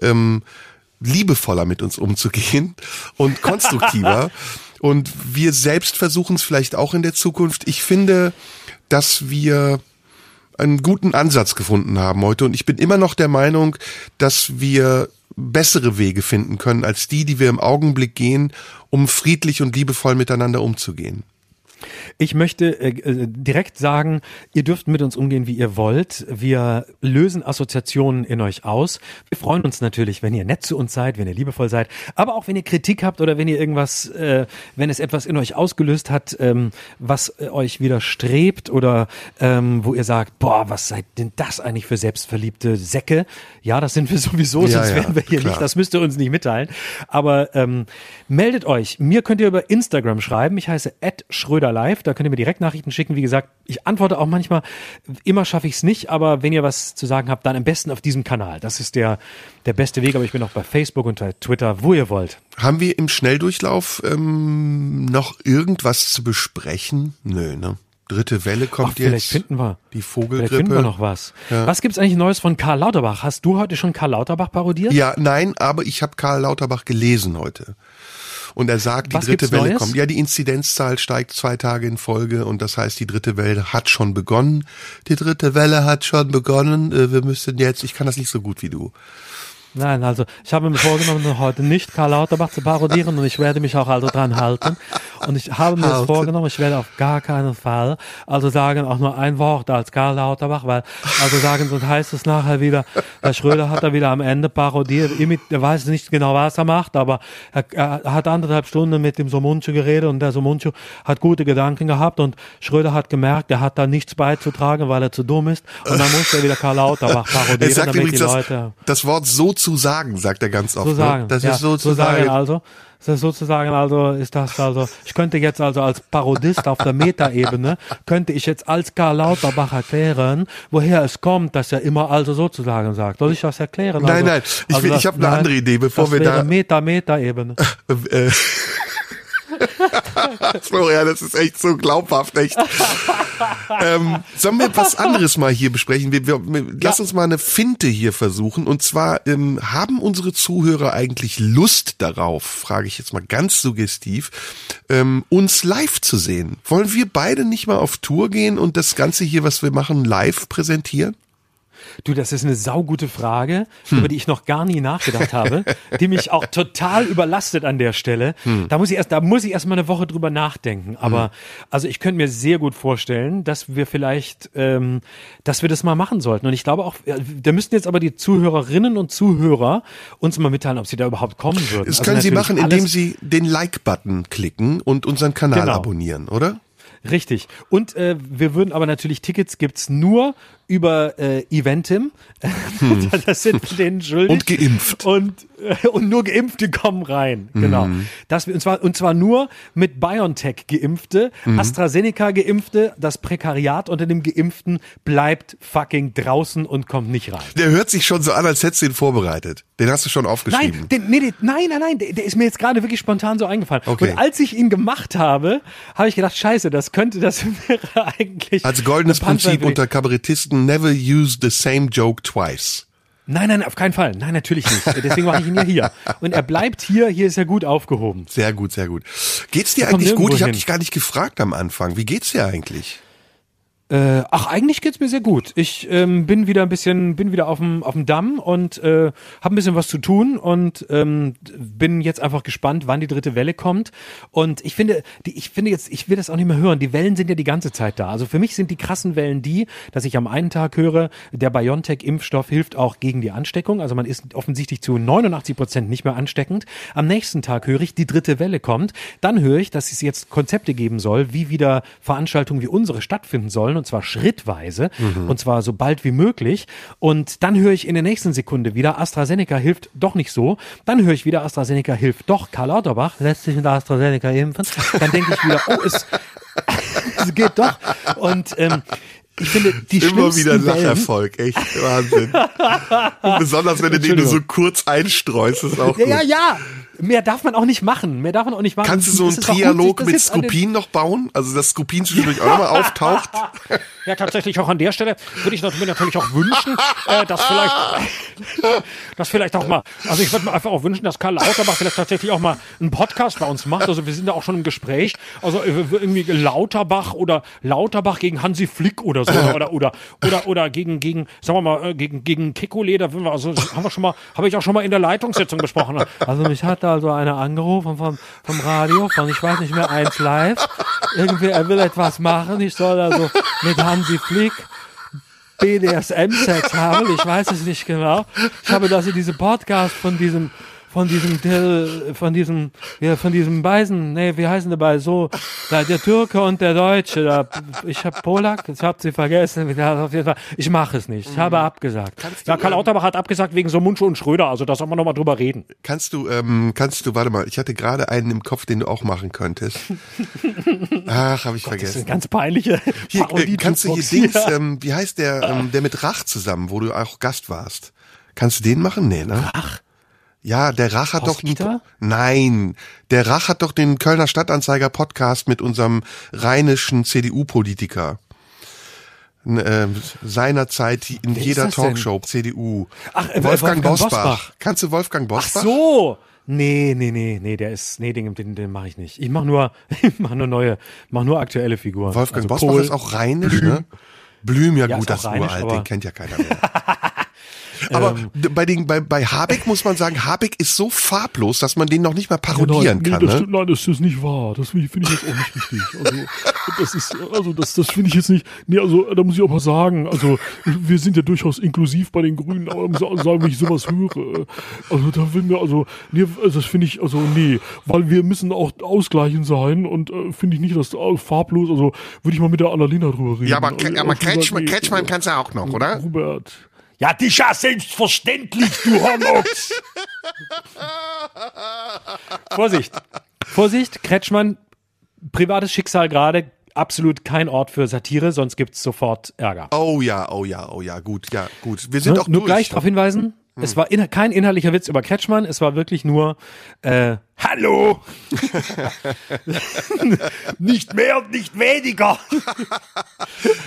ähm, liebevoller mit uns umzugehen und konstruktiver. Und wir selbst versuchen es vielleicht auch in der Zukunft. Ich finde, dass wir einen guten Ansatz gefunden haben heute. Und ich bin immer noch der Meinung, dass wir bessere Wege finden können als die, die wir im Augenblick gehen, um friedlich und liebevoll miteinander umzugehen. Ich möchte äh, äh, direkt sagen, ihr dürft mit uns umgehen, wie ihr wollt. Wir lösen Assoziationen in euch aus. Wir freuen uns natürlich, wenn ihr nett zu uns seid, wenn ihr liebevoll seid, aber auch wenn ihr Kritik habt oder wenn ihr irgendwas, äh, wenn es etwas in euch ausgelöst hat, ähm, was äh, euch widerstrebt oder ähm, wo ihr sagt, boah, was seid denn das eigentlich für selbstverliebte Säcke? Ja, das sind wir sowieso, ja, sonst ja, wären wir hier klar. nicht. Das müsst ihr uns nicht mitteilen. Aber ähm, meldet euch. Mir könnt ihr über Instagram schreiben. Ich heiße Schröder live. Da könnt ihr mir direkt Nachrichten schicken. Wie gesagt, ich antworte auch manchmal. Immer schaffe ich es nicht, aber wenn ihr was zu sagen habt, dann am besten auf diesem Kanal. Das ist der, der beste Weg. Aber ich bin auch bei Facebook und bei Twitter, wo ihr wollt. Haben wir im Schnelldurchlauf ähm, noch irgendwas zu besprechen? Nö, ne? Dritte Welle kommt Ach, vielleicht jetzt. Vielleicht finden wir. Die Vogelgrippe. Vielleicht finden wir noch was. Ja. Was gibt's eigentlich Neues von Karl Lauterbach? Hast du heute schon Karl Lauterbach parodiert? Ja, nein, aber ich habe Karl Lauterbach gelesen heute. Und er sagt, die Was dritte Welle Neues? kommt. Ja, die Inzidenzzahl steigt zwei Tage in Folge und das heißt, die dritte Welle hat schon begonnen. Die dritte Welle hat schon begonnen. Äh, wir müssen jetzt, ich kann das nicht so gut wie du. Nein, also ich habe mir vorgenommen, heute nicht Karl Lauterbach zu parodieren und ich werde mich auch also dran halten. Und ich habe mir das vorgenommen, ich werde auf gar keinen Fall also sagen auch nur ein Wort als Karl Lauterbach, weil also sagen, sonst heißt es nachher wieder, Herr Schröder hat da wieder am Ende parodiert, er weiß nicht genau, was er macht, aber er, er hat anderthalb Stunden mit dem Somunchu geredet und der Somunchu hat gute Gedanken gehabt und Schröder hat gemerkt, er hat da nichts beizutragen, weil er zu dumm ist und dann muss er wieder Karl Lauterbach parodieren, er damit die Leute... Das, das Wort so zu sagen, sagt er ganz oft. Ne? sagen. Ne? Das ja, ist so zu. Also, das ist sozusagen also ist das also, ich könnte jetzt also als Parodist auf der Metaebene, könnte ich jetzt als Karl Lauterbach erklären, woher es kommt, dass er immer also sozusagen sagt. Soll ich das erklären? Nein, also, nein, ich, also ich habe eine andere Idee, bevor wir da... Meta, Meta-Ebene. Äh, Florian, das ist echt so glaubhaft, echt. ähm, sollen wir was anderes mal hier besprechen? Wir, wir, wir. Lass uns mal eine Finte hier versuchen. Und zwar, ähm, haben unsere Zuhörer eigentlich Lust darauf, frage ich jetzt mal ganz suggestiv, ähm, uns live zu sehen? Wollen wir beide nicht mal auf Tour gehen und das Ganze hier, was wir machen, live präsentieren? Du, das ist eine saugute Frage, hm. über die ich noch gar nie nachgedacht habe, die mich auch total überlastet an der Stelle. Hm. Da muss ich erst, da muss ich erst mal eine Woche drüber nachdenken. Aber hm. also ich könnte mir sehr gut vorstellen, dass wir vielleicht, ähm, dass wir das mal machen sollten. Und ich glaube auch, da müssten jetzt aber die Zuhörerinnen und Zuhörer uns mal mitteilen, ob sie da überhaupt kommen würden. Das also können sie machen, indem sie den Like-Button klicken und unseren Kanal genau. abonnieren, oder? Richtig. Und äh, wir würden aber natürlich Tickets gibt's nur über äh, Eventim. Hm. das sind denen schuldig. Und geimpft. Und, äh, und nur Geimpfte kommen rein. Mhm. Genau. Das, und, zwar, und zwar nur mit BioNTech Geimpfte, mhm. AstraZeneca Geimpfte. Das Prekariat unter dem Geimpften bleibt fucking draußen und kommt nicht rein. Der hört sich schon so an, als hättest du ihn vorbereitet. Den hast du schon aufgeschrieben. Nein, den, nee, den, nein, nein, nein. Der, der, ist mir jetzt gerade wirklich spontan so eingefallen. Okay. Und als ich ihn gemacht habe, habe ich gedacht, scheiße, das könnte, das wäre eigentlich. Als goldenes Prinzip unter Kabarettisten never use the same joke twice. Nein, nein, auf keinen Fall. Nein, natürlich nicht. Deswegen mache ich ihn ja hier. Und er bleibt hier. Hier ist er gut aufgehoben. Sehr gut, sehr gut. Geht's dir eigentlich gut? Ich habe dich gar nicht gefragt am Anfang. Wie geht's dir eigentlich? Äh, ach, eigentlich geht's mir sehr gut. Ich ähm, bin wieder ein bisschen, bin wieder auf dem auf dem Damm und äh, habe ein bisschen was zu tun und ähm, bin jetzt einfach gespannt, wann die dritte Welle kommt. Und ich finde, die, ich finde jetzt, ich will das auch nicht mehr hören. Die Wellen sind ja die ganze Zeit da. Also für mich sind die krassen Wellen die, dass ich am einen Tag höre, der BioNTech-Impfstoff hilft auch gegen die Ansteckung. Also man ist offensichtlich zu 89 Prozent nicht mehr ansteckend. Am nächsten Tag höre ich, die dritte Welle kommt. Dann höre ich, dass es jetzt Konzepte geben soll, wie wieder Veranstaltungen wie unsere stattfinden sollen und zwar schrittweise mhm. und zwar so bald wie möglich. Und dann höre ich in der nächsten Sekunde wieder, AstraZeneca hilft doch nicht so. Dann höre ich wieder, AstraZeneca hilft doch. Karl Lauterbach lässt sich mit AstraZeneca impfen. Dann denke ich wieder, oh, es, es geht doch. Und ähm, ich finde, die Immer wieder Lacherfolg, echt Wahnsinn. besonders wenn du den nur so kurz einstreust, ist auch ja, gut. Ja, ja, Mehr darf man auch nicht machen. Mehr darf man auch nicht machen. Kannst du so einen Trialog mit Skopin noch bauen? Also, dass Skopin zwischendurch auch nochmal auftaucht? Ja, tatsächlich auch an der Stelle würde ich mir natürlich auch wünschen, äh, dass vielleicht, dass vielleicht auch mal, also ich würde mir einfach auch wünschen, dass Karl Lauterbach vielleicht tatsächlich auch mal einen Podcast bei uns macht. Also wir sind da auch schon im Gespräch. Also äh, irgendwie Lauterbach oder Lauterbach gegen Hansi Flick oder so oder oder oder oder gegen gegen sagen wir mal äh, gegen gegen Kekulé, da wir, also haben wir schon mal habe ich auch schon mal in der Leitungssitzung besprochen. Also mich hat da so einer angerufen vom vom Radio von ich weiß nicht mehr eins live. Irgendwie er will etwas machen, ich soll also mit Hansi Flick BDSM-Sex haben, ich weiß es nicht genau. Ich habe das in diesem Podcast von diesem von diesem Till, von diesem, ja, von diesem Beisen, nee, wie heißen die bei so, da, der Türke und der Deutsche, da, ich habe Polak, ich habe sie vergessen, auf jeden Fall, ich mache es nicht, ich habe abgesagt. Kannst du, Ja, Karl ähm, Lauterbach hat abgesagt wegen so Mundschuh und Schröder, also da soll man noch mal drüber reden. Kannst du, ähm, kannst du, warte mal, ich hatte gerade einen im Kopf, den du auch machen könntest. Ach, habe ich Das ist vergessen. eine ganz peinliche Hier, äh, kannst du hier Dings, ähm, wie heißt der, ähm, der mit Rach zusammen, wo du auch Gast warst? Kannst du den machen? Nee, ne? Ach, Ja, der Rach hat doch Horst-Dieter? Nein, der Rach hat doch den Kölner Stadtanzeiger Podcast mit unserem rheinischen CDU-Politiker. Äh, seinerzeit in Wer jeder das denn? Talkshow CDU. Ach, äh, Wolfgang, Wolfgang Bosbach. Bosbach. Kannst du Wolfgang ach Bosbach? so. Nee, nee, nee, nee, der ist, nee, den, den, den mache ich nicht. Ich mache nur, ich mache nur neue, mach nur aktuelle Figuren. Wolfgang Also Bosbach Kohl, ist auch rheinisch, ne? Blüm, ja, Ja, gut, das uralt, den kennt ja keiner mehr. aber Ähm. bei, den, bei, bei Habeck muss man sagen, Habeck ist so farblos, dass man den noch nicht mal parodieren kann. nee, das, Ne? nein, das ist nicht wahr. Das finde ich, jetzt auch nicht richtig. Also, das ist, also, das, das finde ich jetzt nicht, nee, also, da muss ich auch mal sagen, also, wir sind ja durchaus inklusiv bei den Grünen, aber muss auch sagen, wenn ich sowas höre, also, da will mir, also, nee, das finde ich, also, nee, weil wir müssen auch ausgleichend sein und, äh, finde ich nicht, dass äh, farblos, also, würde ich mal mit der Annalena drüber reden. Ja, aber, also, aber Kretschmann, Kretschmann kannst du auch noch, oder? Robert. Ja, das ist ja selbstverständlich, du Hornochs. Vorsicht. Vorsicht, Kretschmann, privates Schicksal gerade, absolut kein Ort für Satire, sonst gibt's sofort Ärger. Oh ja, oh ja, oh ja, gut, ja, gut. Wir sind Ne? auch nur durch. gleich darauf hinweisen, es war in, kein inhaltlicher Witz über Kretschmann, es war wirklich nur äh, Hallo! nicht mehr und nicht weniger!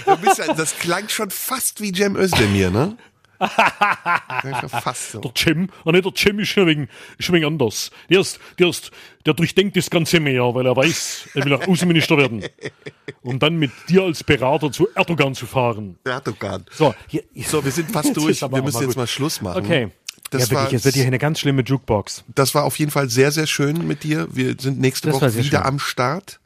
Du bist ja, das klang schon fast wie Cem Özdemir, ne? Fast so. Der Cem, ah nee, der Cem ist schon wenig, ist wenig anders. Der ist, der ist, der durchdenkt das Ganze mehr, weil er weiß, er will auch Außenminister werden. Um dann mit dir als Berater zu Erdogan zu fahren. Erdogan. So, hier, So, wir sind fast durch. Wir müssen mal jetzt gut. mal Schluss machen. Okay. Das, ja, wirklich, war, jetzt wird hier eine ganz schlimme Jukebox. das war auf jeden Fall sehr, sehr schön mit dir. Wir sind nächste Das Woche wieder schön. am Start.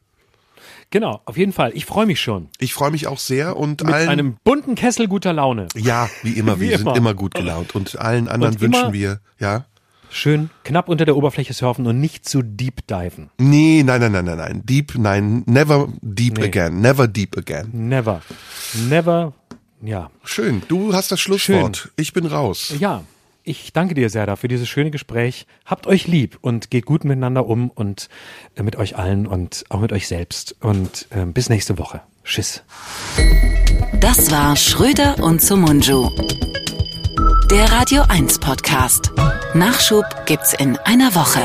Genau, auf jeden Fall. Ich freue mich schon. Ich freue mich auch sehr und Mit allen. einem bunten Kessel guter Laune. ja, wie immer, wir Wie sind immer. immer gut gelaunt und allen anderen Und wünschen immer- wir, ja. Schön knapp unter der Oberfläche surfen und nicht zu deep diven. Nee, nein, nein, nein, nein, nein. Deep, nein, never deep Nee. again. Never deep again. Never. Never. Ja. Schön. Du hast das Schlusswort. Ich bin raus. Ja. Ich danke dir, Serda, für dieses schöne Gespräch. Habt euch lieb und geht gut miteinander um und äh, mit euch allen und auch mit euch selbst. Und äh, bis nächste Woche. Tschüss. Das war Schröder und Sumunju. Der Radio 1 Podcast. Nachschub gibt's in einer Woche.